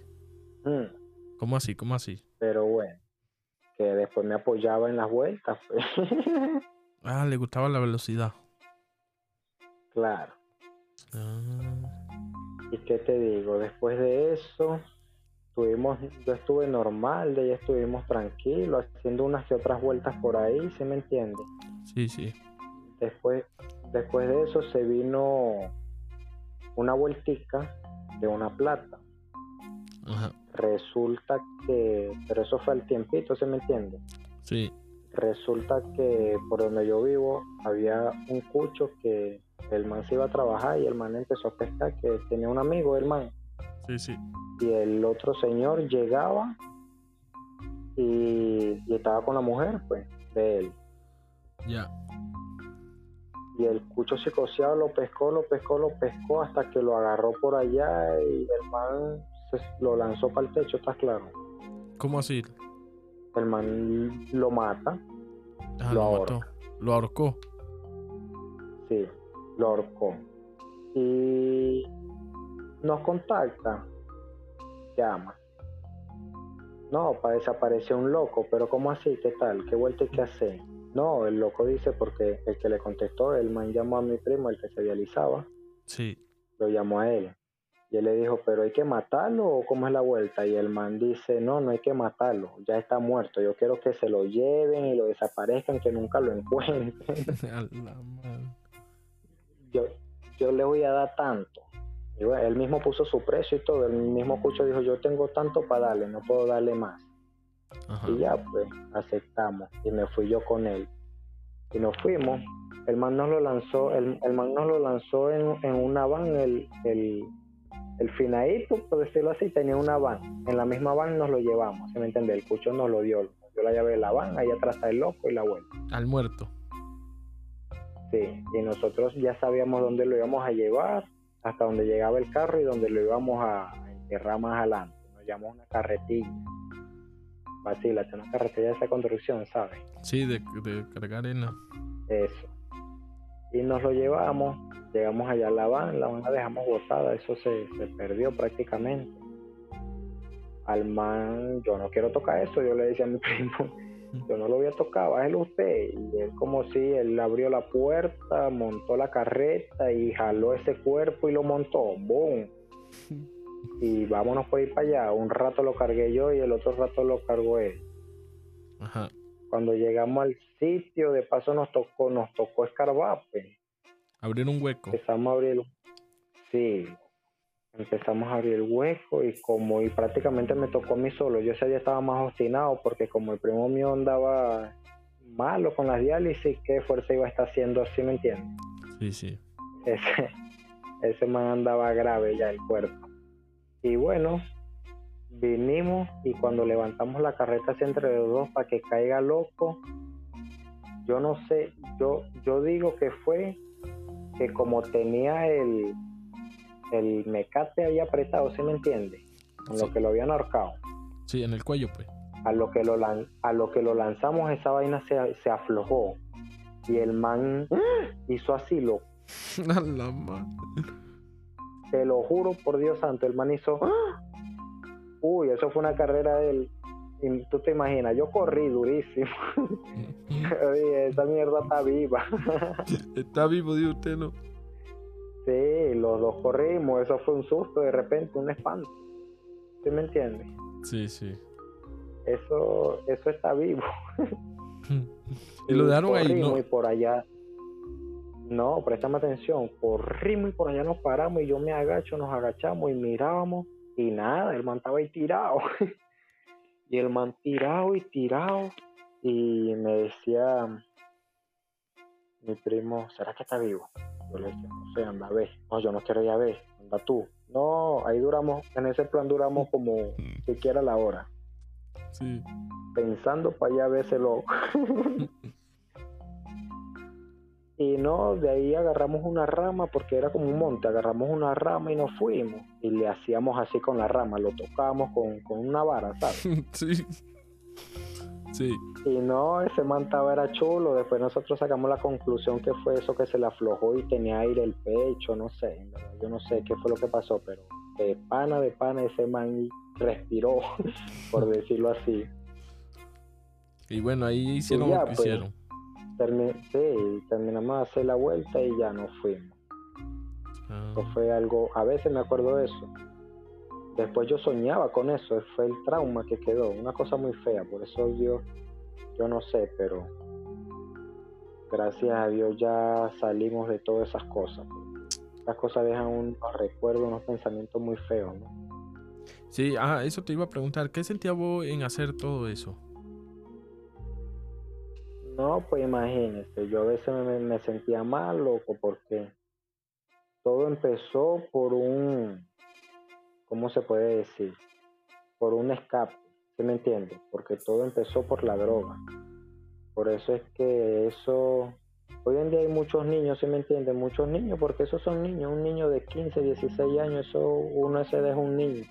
Mm. ¿Cómo así? ¿Cómo así? Pero bueno, que después me apoyaba en las vueltas. Pues. ah, le gustaba la velocidad. Claro. Ah. ¿Y qué te digo? Después de eso, tuvimos, yo estuve normal, de ahí estuvimos tranquilos, haciendo unas que otras vueltas por ahí, ¿se me entiende? Sí, sí. Después, después de eso se vino una vueltica de una plata. Resulta que, pero eso fue al tiempito, ¿se me entiende? Sí. Resulta que por donde yo vivo había un cucho que el man se iba a trabajar y el man empezó a pescar que tenía un amigo, el man. Sí, sí. Y el otro señor llegaba y, y estaba con la mujer, pues, de él. Ya y el cucho psicoseado lo pescó, lo pescó, lo pescó hasta que lo agarró por allá y el man lo lanzó para el techo, ¿estás claro? ¿Cómo así? El man lo mata. Ah, lo, ahorcó. Lo ahorcó. Sí, lo ahorcó. Y nos contacta, llama. No, para desaparecer un loco, pero ¿cómo así? ¿Qué tal? ¿Qué vuelta hay que hacer? No, el loco dice porque el que le contestó, el man llamó a mi primo, el que se realizaba. Sí. Lo llamó a él. Y él le dijo, pero hay que matarlo o cómo es la vuelta. Y el man dice, no, no hay que matarlo, ya está muerto. Yo quiero que se lo lleven y lo desaparezcan, que nunca lo encuentren. yo, yo le voy a dar tanto. Y él mismo puso su precio y todo. El mismo Cucho dijo, yo tengo tanto para darle, no puedo darle más. Y ya pues aceptamos y me fui yo con él. Y nos fuimos. El man nos lo lanzó, el, el man nos lo lanzó en, en una van, el, el, el finadito, por decirlo así, tenía una van. En la misma van nos lo llevamos, ¿se me entiende? El cucho nos lo dio. Yo la llave de la van, ahí atrás está el loco y la vuelta. Al muerto. Sí, y nosotros ya sabíamos dónde lo íbamos a llevar, hasta donde llegaba el carro y dónde lo íbamos a enterrar más adelante. Nos llamó una carretilla vacila, es una carretera de esa construcción, ¿sabes? Sí, de, de cargar arena. Eso. Y nos lo llevamos, llegamos allá a la van, la van la dejamos botada, eso se, se perdió prácticamente. Al man, yo no quiero tocar eso, yo le decía a mi primo, yo no lo voy a tocar, bájelo usted. Y él como si, él abrió la puerta, montó la carreta y jaló ese cuerpo y lo montó, ¡boom! y vámonos por ir para allá. Un rato lo cargué yo y el otro rato lo cargó él. Ajá. Cuando llegamos al sitio, de paso nos tocó, nos tocó escarbar. Pues. Abrir un hueco. Empezamos a abrir, sí, empezamos a abrir el hueco y como y prácticamente me tocó a mí solo. Yo ese día estaba más obstinado porque como el primo mío andaba malo con las diálisis, ¿qué fuerza iba a estar haciendo así, me entiendes? Sí, sí. Ese, ese man andaba grave ya el cuerpo. Y bueno, vinimos y cuando levantamos la carreta así entre los dos para que caiga loco, yo no sé, yo, yo digo que fue que como tenía el, el mecate ahí apretado, ¿se me entiende? En lo que lo habían ahorcado. Sí, en el cuello, pues. A lo que lo, a lo, que lo lanzamos, esa vaina se, se aflojó. Y el man hizo así, lo. Te lo juro por Dios santo, el man hizo. Uy, eso fue una carrera del. Tú te imaginas, yo corrí durísimo. Oye, esa mierda está viva. está vivo, dios usted, ¿no? Sí, los dos corrimos, eso fue un susto de repente, un espanto. ¿Sí me entiendes? Sí, sí. Eso, eso está vivo. y lo dejaron ahí, ¿no? Y por allá. No, préstame atención. Corrimos y por allá nos paramos y yo me agacho, nos agachamos y mirábamos y nada, el man estaba ahí tirado. y el man tirado y tirado y me decía mi primo, ¿será que está vivo? Yo le decía, no sé, anda a ver. No, yo no quiero ir a ver, anda tú. No, ahí duramos, en ese plan duramos como siquiera la hora. Sí. Pensando para allá vérselo. y no, de ahí agarramos una rama porque era como un monte, agarramos una rama y nos fuimos. Y le hacíamos así con la rama, lo tocábamos con, con una vara, ¿sabes? sí. Sí. Y no, ese mantaba era chulo. Después nosotros sacamos la conclusión que fue eso que se le aflojó y tenía aire el pecho, no sé. Yo no sé qué fue lo que pasó, pero de pana de pana ese man respiró, por decirlo así. Y bueno, ahí hicieron lo que pues, hicieron. Sí, terminamos de hacer la vuelta y ya nos fuimos. Ah. Eso fue algo, a veces me acuerdo de eso después yo soñaba con eso, fue el trauma que quedó, una cosa muy fea, por eso yo, yo no sé, pero gracias a Dios ya salimos de todas esas cosas. Las cosas dejan unos recuerdos, unos pensamientos muy feos, ¿no? Sí, ah, eso te iba a preguntar, ¿qué sentía vos en hacer todo eso? No, pues imagínese, yo a veces me, sentía mal, loco, porque todo empezó por un ¿cómo se puede decir? Por un escape, ¿se me entiende? Porque todo empezó por la droga. Por eso es que eso, hoy en día hay muchos niños, ¿se me entiende? Muchos niños, porque esos son niños, un niño de 15, 16 años, eso uno se deja un niño,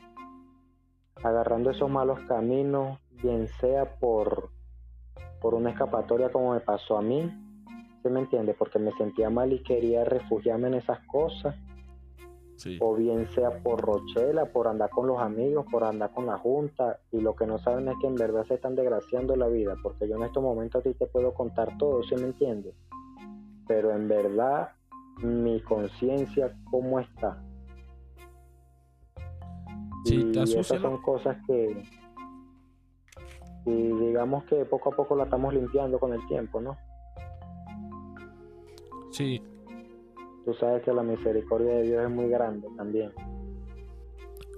agarrando esos malos caminos, bien sea por, por una escapatoria como me pasó a mí, ¿se me entiende? Porque me sentía mal y quería refugiarme en esas cosas o bien sea por Rochela, por andar con los amigos, por andar con la junta, y lo que no saben es que en verdad se están desgraciando la vida, porque yo en estos momentos a ti te puedo contar todo, ¿sí me entiendes? Pero en verdad, mi conciencia, ¿cómo está? Sí, y esas son cosas que, y digamos que poco a poco la estamos limpiando con el tiempo, ¿no? Sí, tú sabes que la misericordia de Dios es muy grande también.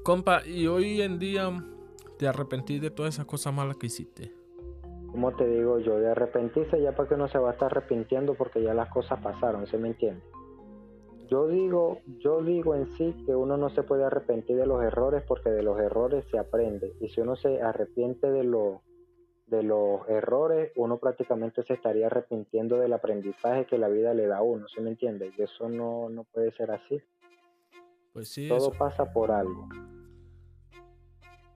Compa, y hoy en día te arrepentí de todas esas cosas malas que hiciste. Como te digo yo, de arrepentirse ya para que uno se va a estar arrepintiendo porque ya las cosas pasaron, ¿se me entiende? Yo digo, yo digo en sí que uno no se puede arrepentir de los errores porque de los errores se aprende. Y si uno se arrepiente de lo, de los errores, uno prácticamente se estaría arrepintiendo del aprendizaje que la vida le da a uno, ¿sí me entiende? Y eso no, no puede ser así. Pues sí. Todo pasa por algo.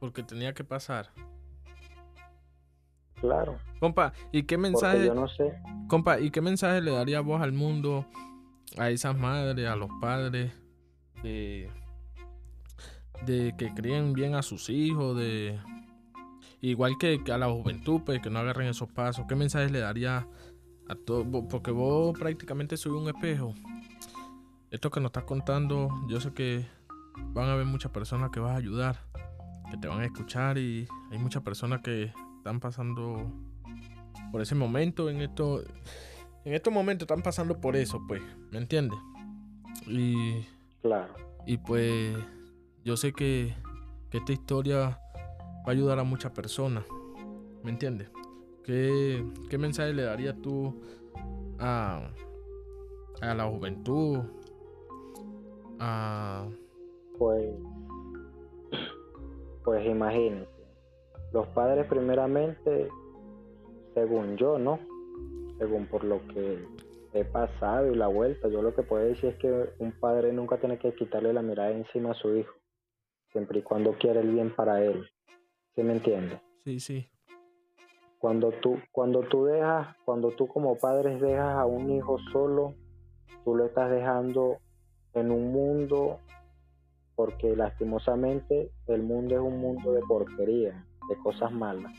Porque tenía que pasar. Claro. Compa, ¿y qué mensaje? yo no sé. Compa, ¿y qué mensaje le daría vos al mundo, a esas madres, a los padres, de, de que críen bien a sus hijos, de igual que, a la juventud, pues que no agarren esos pasos, ¿qué mensajes le daría a todo? Porque vos prácticamente sois un espejo. Esto que nos estás contando, yo sé que van a haber muchas personas que vas a ayudar, que te van a escuchar y hay muchas personas que están pasando por ese momento en esto en estos momentos están pasando por eso, pues, ¿me entiendes? Y claro. Y pues yo sé que, que esta historia va a ayudar a muchas personas. ¿Me entiendes? ¿Qué, ¿Qué, mensaje le darías tú a, a la juventud? A... Pues, pues imagínense. Los padres primeramente, según yo, ¿no? Según por lo que he pasado y la vuelta, yo lo que puedo decir es que un padre nunca tiene que quitarle la mirada encima a su hijo, siempre y cuando quiera el bien para él. ¿Sí me entiende? Sí, sí. Cuando tú, cuando tú dejas, cuando tú como padres dejas a un hijo solo, tú lo estás dejando en un mundo porque lastimosamente el mundo es un mundo de porquería, de cosas malas.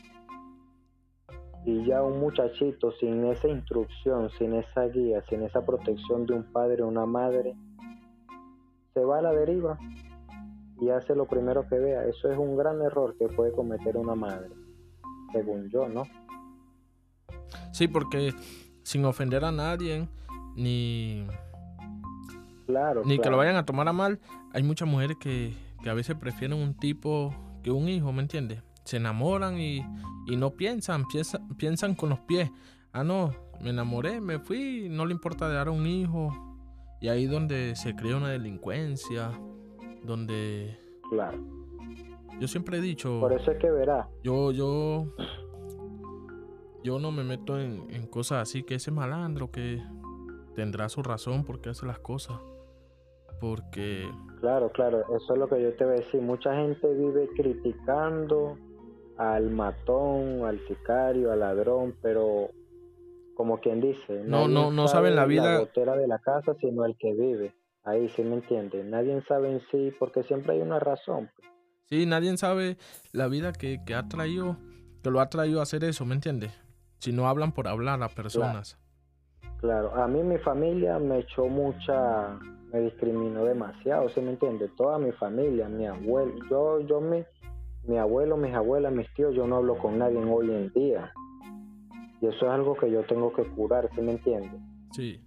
Y ya un muchachito sin esa instrucción, sin esa guía, sin esa protección de un padre o una madre, se va a la deriva y hace lo primero que vea. Eso es un gran error que puede cometer una madre, según yo, ¿no? Sí, porque sin ofender a nadie, ni Claro, ni que lo vayan a tomar a mal. Hay muchas mujeres que, a veces prefieren un tipo que un hijo, ¿me entiendes? Se enamoran y, no piensan, piensan, piensan con los pies. Ah, no, me enamoré, me fui, no le importa dar a un hijo. Y ahí donde se crea una delincuencia, donde... Claro. Yo siempre he dicho... Por eso es que verá. Yo, yo... Yo no me meto en, en cosas así, que ese malandro que tendrá su razón porque hace las cosas porque... Claro, claro, eso es lo que yo te voy a decir. Mucha gente vive criticando al matón, al sicario, al ladrón, pero como quien dice, no, no, no saben la vida. La gotera de la casa, sino el que vive. Ahí sí me entiende. Nadie sabe en sí, porque siempre hay una razón. Pues. Sí, nadie sabe la vida que, que ha traído, que lo ha traído a hacer eso, ¿me entiendes? Si no hablan por hablar a personas. claro. a mí mi familia me echó mucha me discriminó demasiado, ¿sí me entiende? Toda mi familia, mi abuelo, yo, yo, mi, mi abuelo, mis abuelas, mis tíos, yo no hablo con nadie hoy en día. Y eso es algo que yo tengo que curar, ¿sí me entiende? Sí.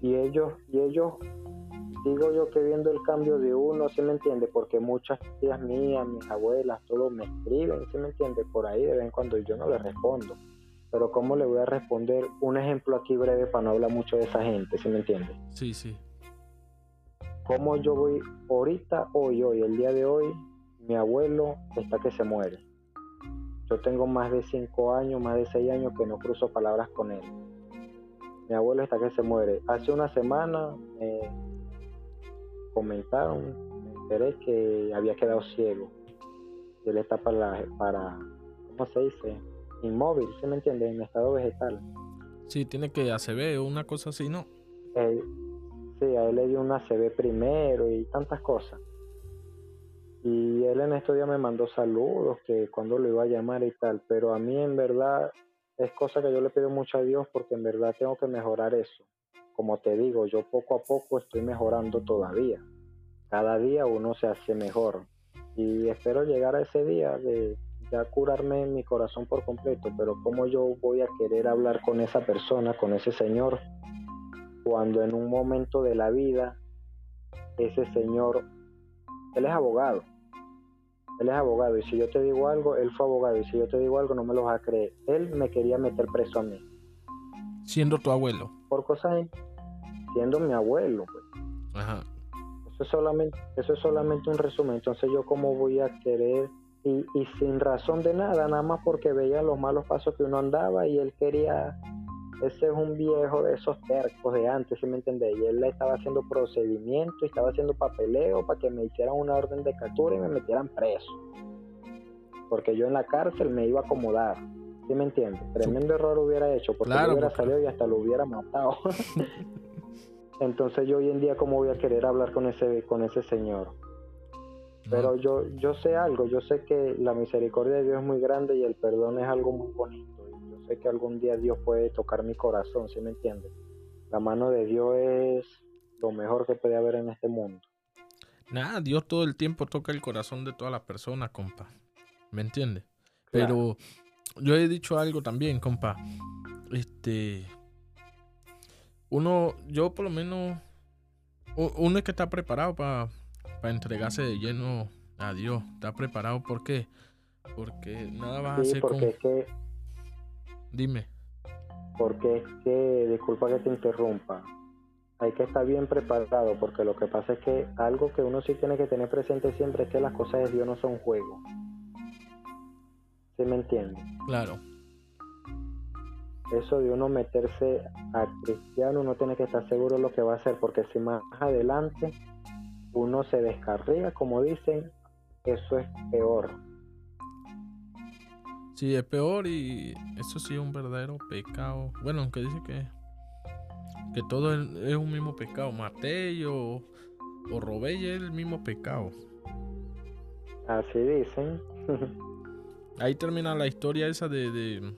Y ellos, y ellos, digo yo que viendo el cambio de uno, ¿sí me entiende? Porque muchas tías mías, mis abuelas, todos me escriben, ¿sí me entiende? Por ahí de vez en cuando yo no les respondo. Pero ¿cómo le voy a responder? Un ejemplo aquí breve para no hablar mucho de esa gente, ¿sí me entiende? Sí, sí cómo yo voy ahorita, hoy, hoy, el día de hoy, mi abuelo está que se muere. Yo tengo más de cinco años, más de seis años que no cruzo palabras con él. Mi abuelo está que se muere. Hace una semana me comentaron, me enteré que había quedado ciego. él está para, para ¿cómo se dice? Inmóvil, ¿se me entiende? En estado vegetal. Sí, tiene que ACV o una cosa así, ¿no? Eh, Sí, a él le dio una CB primero y tantas cosas. Y él en estos días me mandó saludos, que cuando lo iba a llamar y tal, pero a mí en verdad es cosa que yo le pido mucho a Dios porque en verdad tengo que mejorar eso. Como te digo, yo poco a poco estoy mejorando todavía. Cada día uno se hace mejor. Y espero llegar a ese día de ya curarme en mi corazón por completo, pero ¿cómo yo voy a querer hablar con esa persona, con ese Señor, cuando en un momento de la vida ese señor, él es abogado, él es abogado y si yo te digo algo, él fue abogado y si yo te digo algo no me lo vas a creer. Él me quería meter preso a mí. Siendo tu abuelo. Por cosas, siendo mi abuelo. Pues. Ajá. Eso es solamente, eso es solamente un resumen. Entonces yo cómo voy a querer y, y sin razón de nada, nada más porque veía los malos pasos que uno andaba y él quería ese es un viejo de esos tercos de antes, si me entendéis? Y él le estaba haciendo procedimiento y estaba haciendo papeleo para que me hicieran una orden de captura y me metieran preso. Porque yo en la cárcel me iba a acomodar. ¿Sí me entiendes? Tremendo error hubiera hecho, porque yo hubiera salido y hasta lo hubiera matado. Entonces yo hoy en día cómo voy a querer hablar con ese con ese señor. Pero yo yo sé algo, yo sé que la misericordia de Dios es muy grande y el perdón es algo muy bonito sé que algún día Dios puede tocar mi corazón, ¿sí me entiendes? La mano de Dios es lo mejor que puede haber en este mundo. Nada, Dios todo el tiempo toca el corazón de todas las personas, compa. ¿Me entiendes? Pero yo he dicho algo también, compa. Este. Uno, yo por lo menos. Uno es que está preparado para entregarse de lleno a Dios. Está preparado, ¿por qué? Porque nada va a hacer porque es que Dime. Porque es que, disculpa que te interrumpa, hay que estar bien preparado porque lo que pasa es que algo que uno sí tiene que tener presente siempre es que las cosas de Dios no son juego. ¿Sí me entiende? Claro. Eso de uno meterse a cristiano, uno tiene que estar seguro de lo que va a hacer porque si más adelante uno se descarriga, como dicen, eso es peor. Sí, es peor y eso sí es un verdadero pecado. Bueno, aunque dice que, que todo es, un mismo pecado. Maté o, o robé es el mismo pecado. Así dicen. Ahí termina la historia esa de, de,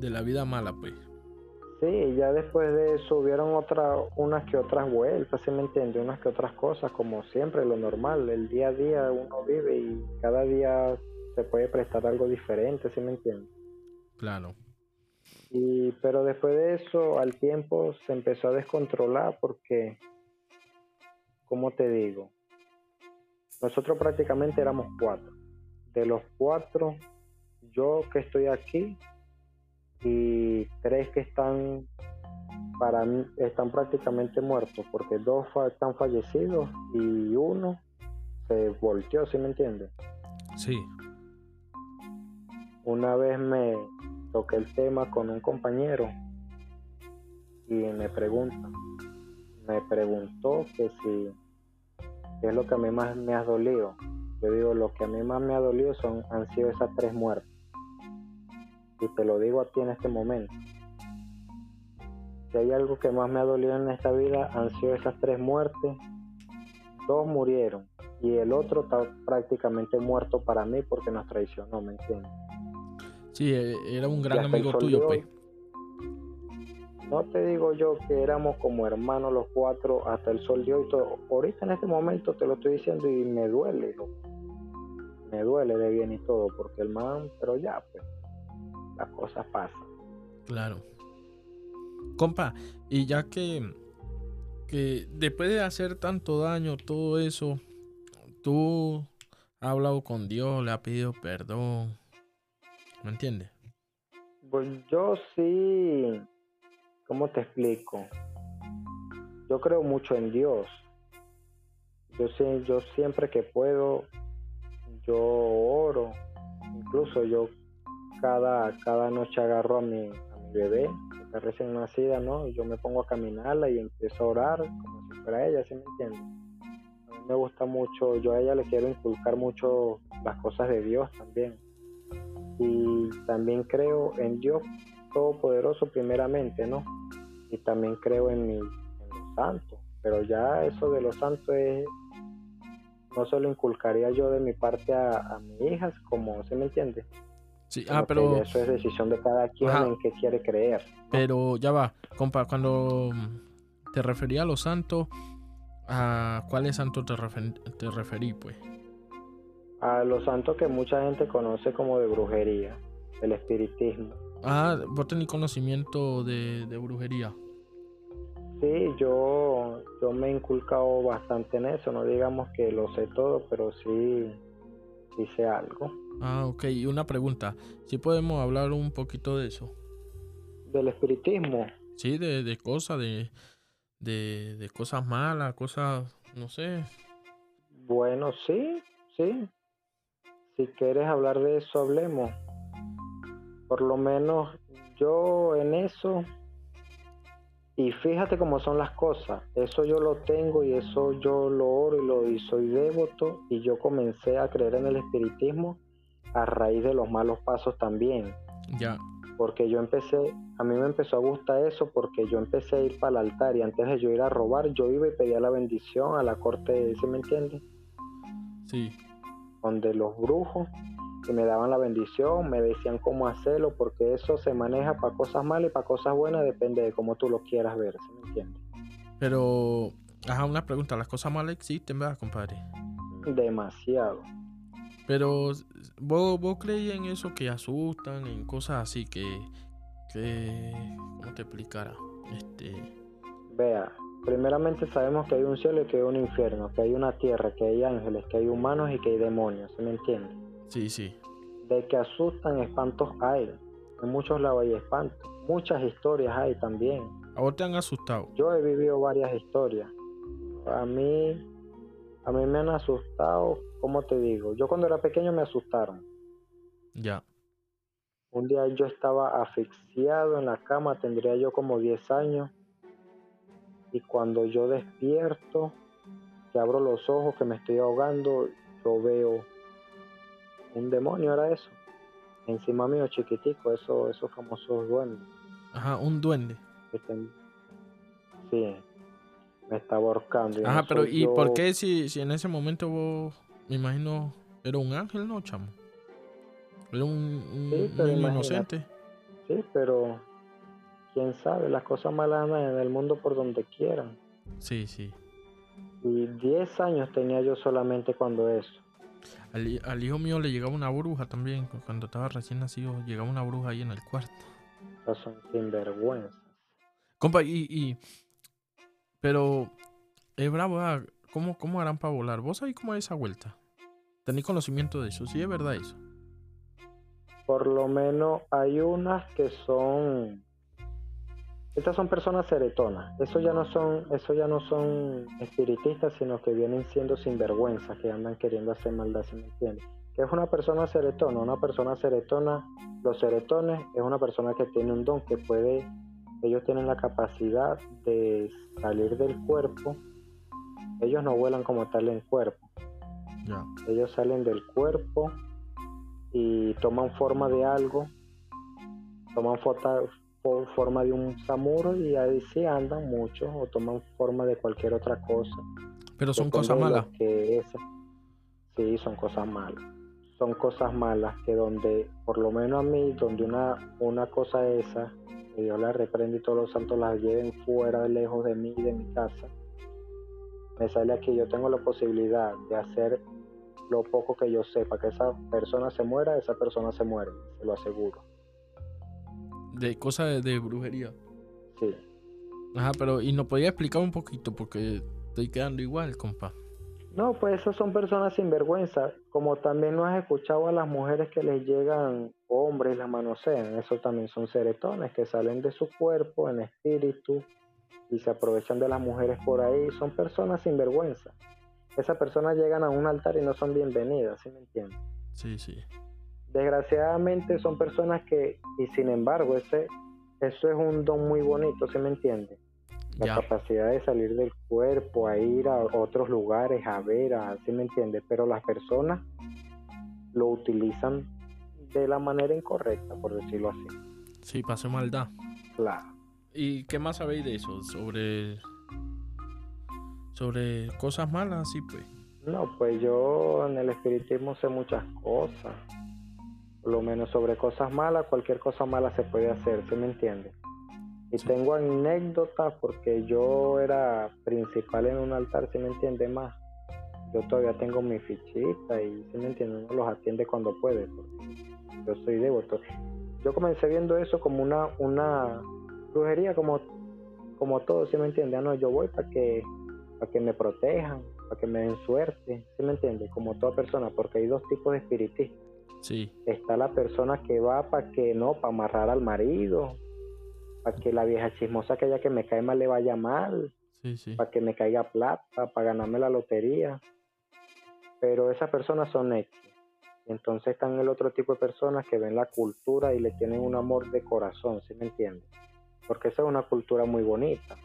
la vida mala, pues. Sí, ya después de eso hubieron otra, unas que otras vueltas, ¿sí me entiende? Unas que otras cosas, como siempre, lo normal. El día a día uno vive y cada día se puede prestar algo diferente, ¿sí me entiende? Claro. Y, pero después de eso, al tiempo se empezó a descontrolar porque, ¿cómo te digo? Nosotros prácticamente éramos cuatro. De los cuatro, yo que estoy aquí y tres que están para mí están prácticamente muertos porque dos están fallecidos y uno se volteó, ¿sí me entiendes? Sí. Una vez me toqué el tema con un compañero y me pregunta, me preguntó que si es lo que a mí más me ha dolido. Yo digo, lo que a mí más me ha dolido son, han sido esas tres muertes. Y te lo digo a ti en este momento. Si hay algo que más me ha dolido en esta vida, han sido esas tres muertes. Dos murieron y el otro está prácticamente muerto para mí porque nos traicionó, ¿me entiendes? Sí, e, era un gran amigo tuyo, pues. No te digo yo que éramos como hermanos los cuatro hasta el sol de hoy. Todo. Ahorita en este momento te lo estoy diciendo y me duele, me duele de bien y todo, porque el man, pero ya, pues, las cosas pasan. Claro. Compa, y ya que, que después de hacer tanto daño, todo eso, tú has hablado con Dios, le has pedido perdón, ¿me entiendes? Pues yo sí ¿Cómo te explico? Yo creo mucho en Dios. Yo, yo siempre que puedo, yo oro. Incluso yo cada, cada noche agarro a mi, a mi bebé, que recién nacida, ¿no? Y yo me pongo a caminarla y empiezo a orar como si fuera ella, ¿sí me entiendes? A mí me gusta mucho, yo a ella le quiero inculcar mucho las cosas de Dios también. Y también creo en Dios Todopoderoso primeramente, ¿no? Y también creo en, mi, en los santos, pero ya eso de los santos es, no solo inculcaría yo de mi parte a, mis hijas, como, ¿se me entiende? Sí, ah, pero... Eso es decisión de cada quien en qué quiere creer. Pero ya va, compa, cuando te refería a los santos, ¿a cuáles santos te, te referí, pues? A los santos que mucha gente conoce como de brujería, el espiritismo. Ah, vos tenés conocimiento de, brujería. Sí, yo, yo me he inculcado bastante en eso, no digamos que lo sé todo, pero sí, sí sé algo. Ah, ok, y una pregunta, ¿sí podemos hablar un poquito de eso? ¿Del espiritismo? Sí, de, de cosas, de, de, de cosas malas, cosas, no sé. Bueno, sí, sí. Si quieres hablar de eso, hablemos por lo menos yo en eso, y fíjate cómo son las cosas, eso yo lo tengo y eso yo lo oro y lo y soy devoto y yo comencé a creer en el espiritismo a raíz de los malos pasos también. Ya. Porque yo empecé, a mí me empezó a gustar eso porque yo empecé a ir para el altar y antes de yo ir a robar, yo iba y pedía la bendición a la corte, ¿se me entiende? Sí. Donde los brujos y me daban la bendición, me decían cómo hacerlo, porque eso se maneja para cosas malas y para cosas buenas, depende de cómo tú lo quieras ver, ¿sí me entiendes? Pero, ajá, una pregunta, ¿las cosas malas existen, verdad, compadre? Demasiado. Pero, ¿vos, vos creí en eso que asustan, en cosas así que, que, ¿cómo te explicara? Este... Vea, primeramente sabemos que hay un cielo y que hay un infierno, que hay una tierra, que hay ángeles, que hay humanos y que hay demonios, ¿sí me entiendes? Sí, sí. De que asustan, espantos hay. En muchos lados hay espantos. Muchas historias hay también. ¿A vos te han asustado? Yo he vivido varias historias. A mí, a mí me han asustado, ¿cómo te digo? Yo cuando era pequeño me asustaron. Ya. Un día yo estaba asfixiado en la cama, tendría yo como 10 años. Y cuando yo despierto, que abro los ojos, que me estoy ahogando, yo veo un demonio era eso. encima mío chiquitico, eso, esos famosos duendes. Ajá, un duende. Sí, me está ahorcando. Ajá, pero ¿y por qué si, si en ese momento vos, me imagino, era un ángel, no, chamo? Era un, un inocente. Sí, pero quién sabe, las cosas malas andan en el mundo por donde quieran. Sí, sí. Y 10 años tenía yo solamente cuando eso. Al, hijo mío le llegaba una bruja también, cuando estaba recién nacido, llegaba una bruja ahí en el cuarto. Esas son sinvergüenzas. Compa, y, y pero es bravo, ah, ¿cómo, ¿cómo harán para volar? ¿Vos sabés cómo es esa vuelta? ¿Tenéis conocimiento de eso? ¿Sí es verdad eso? Por lo menos hay unas que son estas son personas seretonas. Eso ya no son, eso ya no son espiritistas, sino que vienen siendo sinvergüenza, que andan queriendo hacer maldad, si me entiendes. ¿Qué es una persona seretona? Una persona seretona, los seretones, es una persona que tiene un don, que puede, ellos tienen la capacidad de salir del cuerpo. Ellos no vuelan como tal en cuerpo. Ellos salen del cuerpo y toman forma de algo, toman forma de un samuro y ahí sí andan mucho o toman forma de cualquier otra cosa. Pero son cosas malas. Que sí, son cosas malas. Son cosas malas que donde, por lo menos a mí, donde una, una cosa esa, que Dios la reprende y todos los santos las lleven fuera, lejos de mí y de mi casa, me sale aquí, yo tengo la posibilidad de hacer lo poco que yo sepa, que esa persona se muera, esa persona se muere, se lo aseguro de cosas de, brujería. Sí. Ajá, pero y nos podía explicar un poquito porque estoy quedando igual, compa. No, pues esas son personas sin vergüenza. Como también no has escuchado a las mujeres que les llegan hombres y las manosean, eso también son seretones que salen de su cuerpo en espíritu y se aprovechan de las mujeres por ahí. Son personas sin vergüenza. Esas personas llegan a un altar y no son bienvenidas, ¿sí me entiendes? Sí, sí desgraciadamente son personas que, y sin embargo, ese, eso es un don muy bonito, ¿se me entiende? La capacidad de salir del cuerpo, a ir a otros lugares, a ver, ¿sí me entiende? Pero las personas lo utilizan de la manera incorrecta, por decirlo así. Sí, pasó maldad. Claro. ¿Y qué más sabéis de eso? Sobre sobre cosas malas, sí, pues. No, pues yo en el espiritismo sé muchas cosas lo menos sobre cosas malas, cualquier cosa mala se puede hacer, ¿se me entiende? Y tengo anécdotas porque yo era principal en un altar, ¿se me entiende más? Yo todavía tengo mi fichita y, ¿se me entiende? Uno los atiende cuando puede, porque yo soy devoto. Yo comencé viendo eso como una, una brujería, como, como todo, ¿se me entiende? Ah, no, yo voy para que, para que me protejan, para que me den suerte, ¿se me entiende? Como toda persona, porque hay dos tipos de espiritistas Sí. Está la persona que va para que no, para amarrar al marido, para que la vieja chismosa que ella que me cae mal le vaya mal, para que me caiga plata, para ganarme la lotería. Pero esas personas son X. Entonces están el otro tipo de personas que ven la cultura y le tienen un amor de corazón, ¿sí me entiendes? Porque esa es una cultura muy bonita.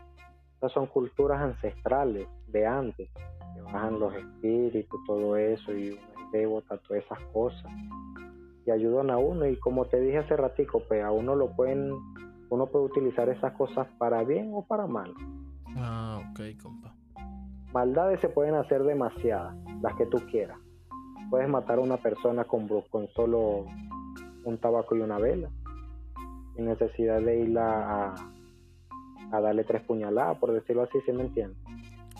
Esas son culturas ancestrales de antes, que bajan los espíritus, todo eso, y uno es devota, todas esas cosas y ayudan a uno y como te dije hace ratico, pues a uno lo pueden, uno puede utilizar esas cosas para bien o para mal. Ah, ok, compa. Maldades se pueden hacer demasiadas, las que tú quieras. Puedes matar a una persona con, con solo un tabaco y una vela, sin necesidad de ir a, a darle tres puñaladas, por decirlo así, si me entiendes?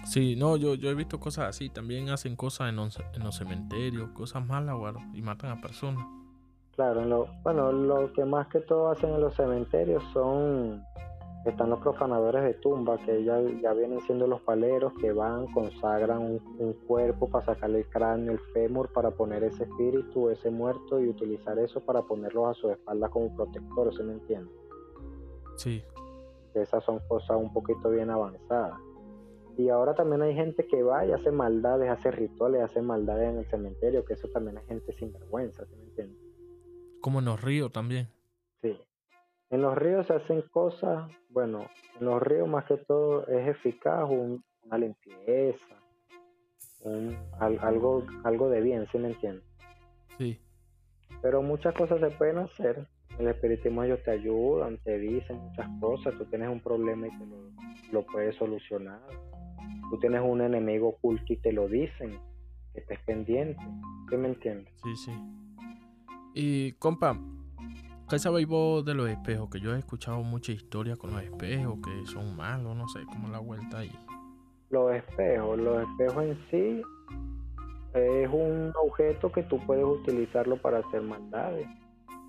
Sí, no, yo, yo he visto cosas así. También hacen cosas en los, en los cementerios, cosas malas, bueno, y matan a personas. Claro, lo, bueno, lo que más que todo hacen en los cementerios son, están los profanadores de tumba, que ya, ya vienen siendo los paleros que van, consagran un, cuerpo para sacarle el cráneo, el fémur, para poner ese espíritu, ese muerto y utilizar eso para ponerlo a su espalda como protector, ¿se me entiende? Sí. Esas son cosas un poquito bien avanzadas. Y ahora también hay gente que va y hace maldades, hace rituales, hace maldades en el cementerio, que eso también es gente sin vergüenza, ¿se me entiende? Como en los ríos también. En los ríos se hacen cosas, bueno, en los ríos más que todo es eficaz una limpieza, algo, algo de bien, ¿sí me entiendes? Sí. Pero muchas cosas se pueden hacer. El espiritismo ellos te ayudan, te dicen muchas cosas. Tú tienes un problema y te lo, lo puedes solucionar. Tú tienes un enemigo oculto y te lo dicen. Que estés pendiente. ¿Sí me entiendes? Sí, sí. Y compa, ¿qué sabéis vos de los espejos? Que yo he escuchado muchas historias con los espejos que son malos, no sé, como la vuelta ahí. Los espejos, los espejos en sí es un objeto que tú puedes utilizarlo para hacer maldades.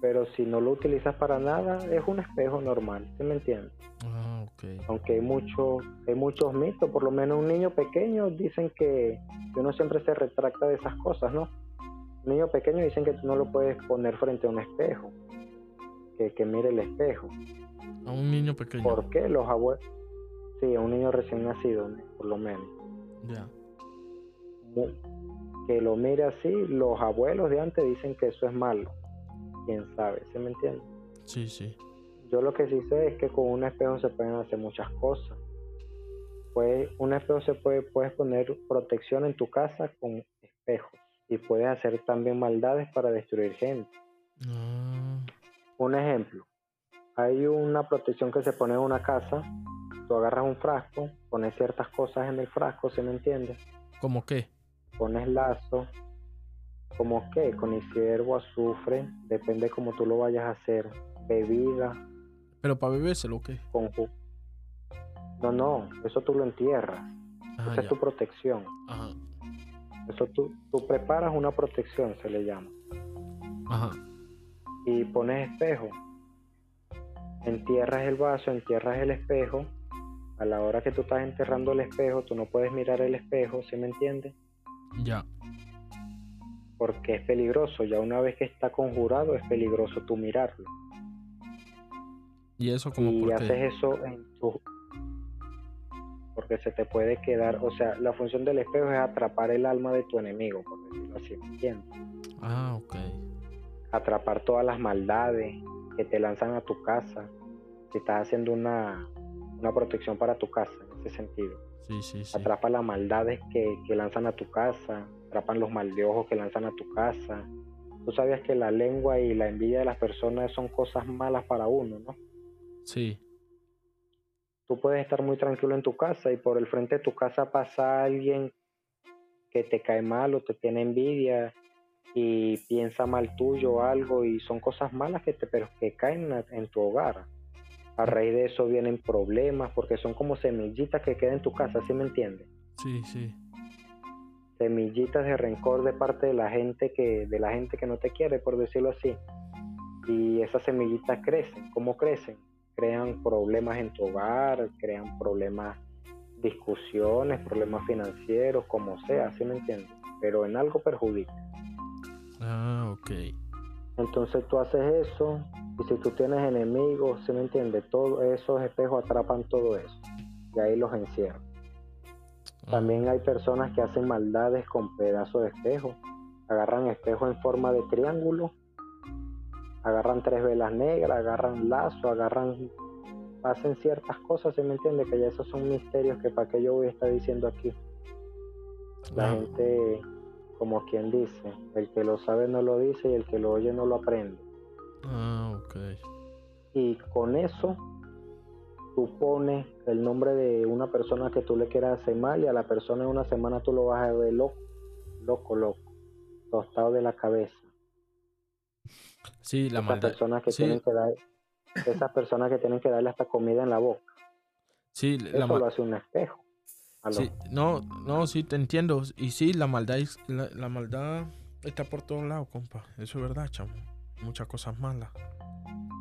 Pero si no lo utilizas para nada, es un espejo normal, ¿sí me entiendes? Ah, ok. Aunque hay, mucho, hay muchos mitos, por lo menos un niño pequeño dicen que, que uno siempre se retracta de esas cosas, ¿no? Un niño pequeño dicen que tú no lo puedes poner frente a un espejo, que, que mire el espejo. A un niño pequeño. ¿Por qué? Los abuelos... Sí, a un niño recién nacido, por lo menos. Ya. Que lo mire así, los abuelos de antes dicen que eso es malo. Quién sabe, ¿se me entiende? Sí, sí. Yo lo que sí sé es que con un espejo se pueden hacer muchas cosas. Pues un espejo se puede, puedes poner protección en tu casa con espejos y puedes hacer también maldades para destruir gente. Ah, Un ejemplo, hay una protección que se pone en una casa, tú agarras un frasco, pones ciertas cosas en el frasco, ¿se me entiende? ¿Cómo qué? Pones lazo, como que con hierbo, azufre, depende como tú lo vayas a hacer, bebida, ¿Pero para bebérselo o qué? con No, no, eso tú lo entierras, Ah, esa es tu protección. Ajá. Eso tú, tú preparas una protección, se le llama. Ajá. Y pones espejo. Entierras el vaso, entierras el espejo. A la hora que tú estás enterrando el espejo, tú no puedes mirar el espejo, ¿sí me entiendes? Ya. Porque es peligroso. Ya una vez que está conjurado, es peligroso tú mirarlo. ¿Y eso como y por qué? haces eso en tu... Porque se te puede quedar, o sea, la función del espejo es atrapar el alma de tu enemigo, por decirlo así, ¿me entiendes? Ah, ok. Atrapar todas las maldades que te lanzan a tu casa, si estás haciendo una, una protección para tu casa, en ese sentido. Sí, sí, sí. Atrapa las maldades que, que lanzan a tu casa, atrapan los mal de ojos que lanzan a tu casa. Tú sabías que la lengua y la envidia de las personas son cosas malas para uno, ¿no? Sí. Tú puedes estar muy tranquilo en tu casa y por el frente de tu casa pasa alguien que te cae mal o te tiene envidia y piensa mal tuyo o algo y son cosas malas que te pero que caen en tu hogar. A raíz de eso vienen problemas porque son como semillitas que quedan en tu casa, ¿sí me entiendes? Sí, sí. Semillitas de rencor de parte de la gente que de la gente que no te quiere, por decirlo así. Y esas semillitas crecen, ¿cómo crecen? Crean problemas en tu hogar, crean problemas, discusiones, problemas financieros, como sea, ¿sí me entiendes? Pero en algo perjudica. Ah, ok. Entonces tú haces eso y si tú tienes enemigos, ¿sí me entiendes? Todos esos espejos atrapan todo eso y ahí los encierran. Ah, También hay personas que hacen maldades con pedazos de espejo. Agarran espejo en forma de triángulo, agarran tres velas negras, agarran lazo, agarran, hacen ciertas cosas, ¿sí me entiende? Que ya esos son misterios que para qué yo voy a estar diciendo aquí. La ah, gente, como quien dice, el que lo sabe no lo dice y el que lo oye no lo aprende. ah, ok. y con eso tú pones el nombre de una persona que tú le quieras hacer mal y a la persona en una semana tú lo vas a ver loco, loco, loco, tostado de la cabeza. Sí, la Esas maldad. personas que sí. tienen que dar, esas personas que tienen que darle hasta comida en la boca. Sí, la Eso lo hace un espejo. Aló. Sí, no, no, sí, te entiendo. Y sí, la maldad, la maldad está por todos lados, compa. Eso es verdad, chamo. Muchas cosas malas.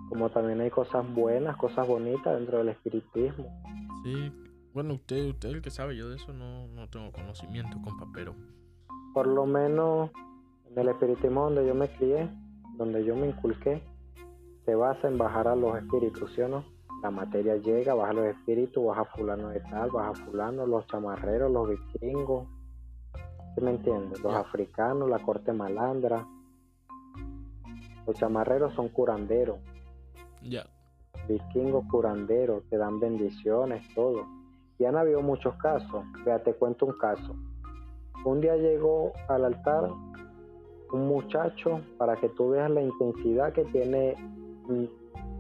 Como también hay cosas buenas, cosas bonitas dentro del espiritismo. Sí, bueno, usted, usted es el que sabe. Yo de eso no, no tengo conocimiento, compa, pero... Por lo menos en el espiritismo donde yo me crié, donde yo me inculqué, se basa en bajar a los espíritus, ¿sí o no? La materia llega, baja los espíritus, baja fulano de tal, baja fulano, los chamarreros, los vikingos, ¿sí me entiendes? Los africanos, la corte malandra. Los chamarreros son curanderos, Ya. vikingos curanderos, te dan bendiciones, todo. Y han habido muchos casos. Vea, te cuento un caso. Un día llegó al altar un muchacho, para que tú veas la intensidad que tiene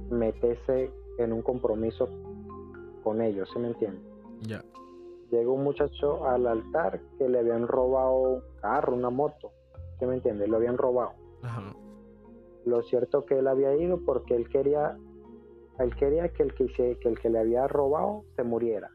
meterse en un compromiso con ellos, ¿se me entiende? Ya. Llegó un muchacho al altar que le habían robado un carro, una moto, ¿se me entiende? Lo habían robado. Lo cierto que él había ido porque él quería, él quería que el que, que el que le había robado se muriera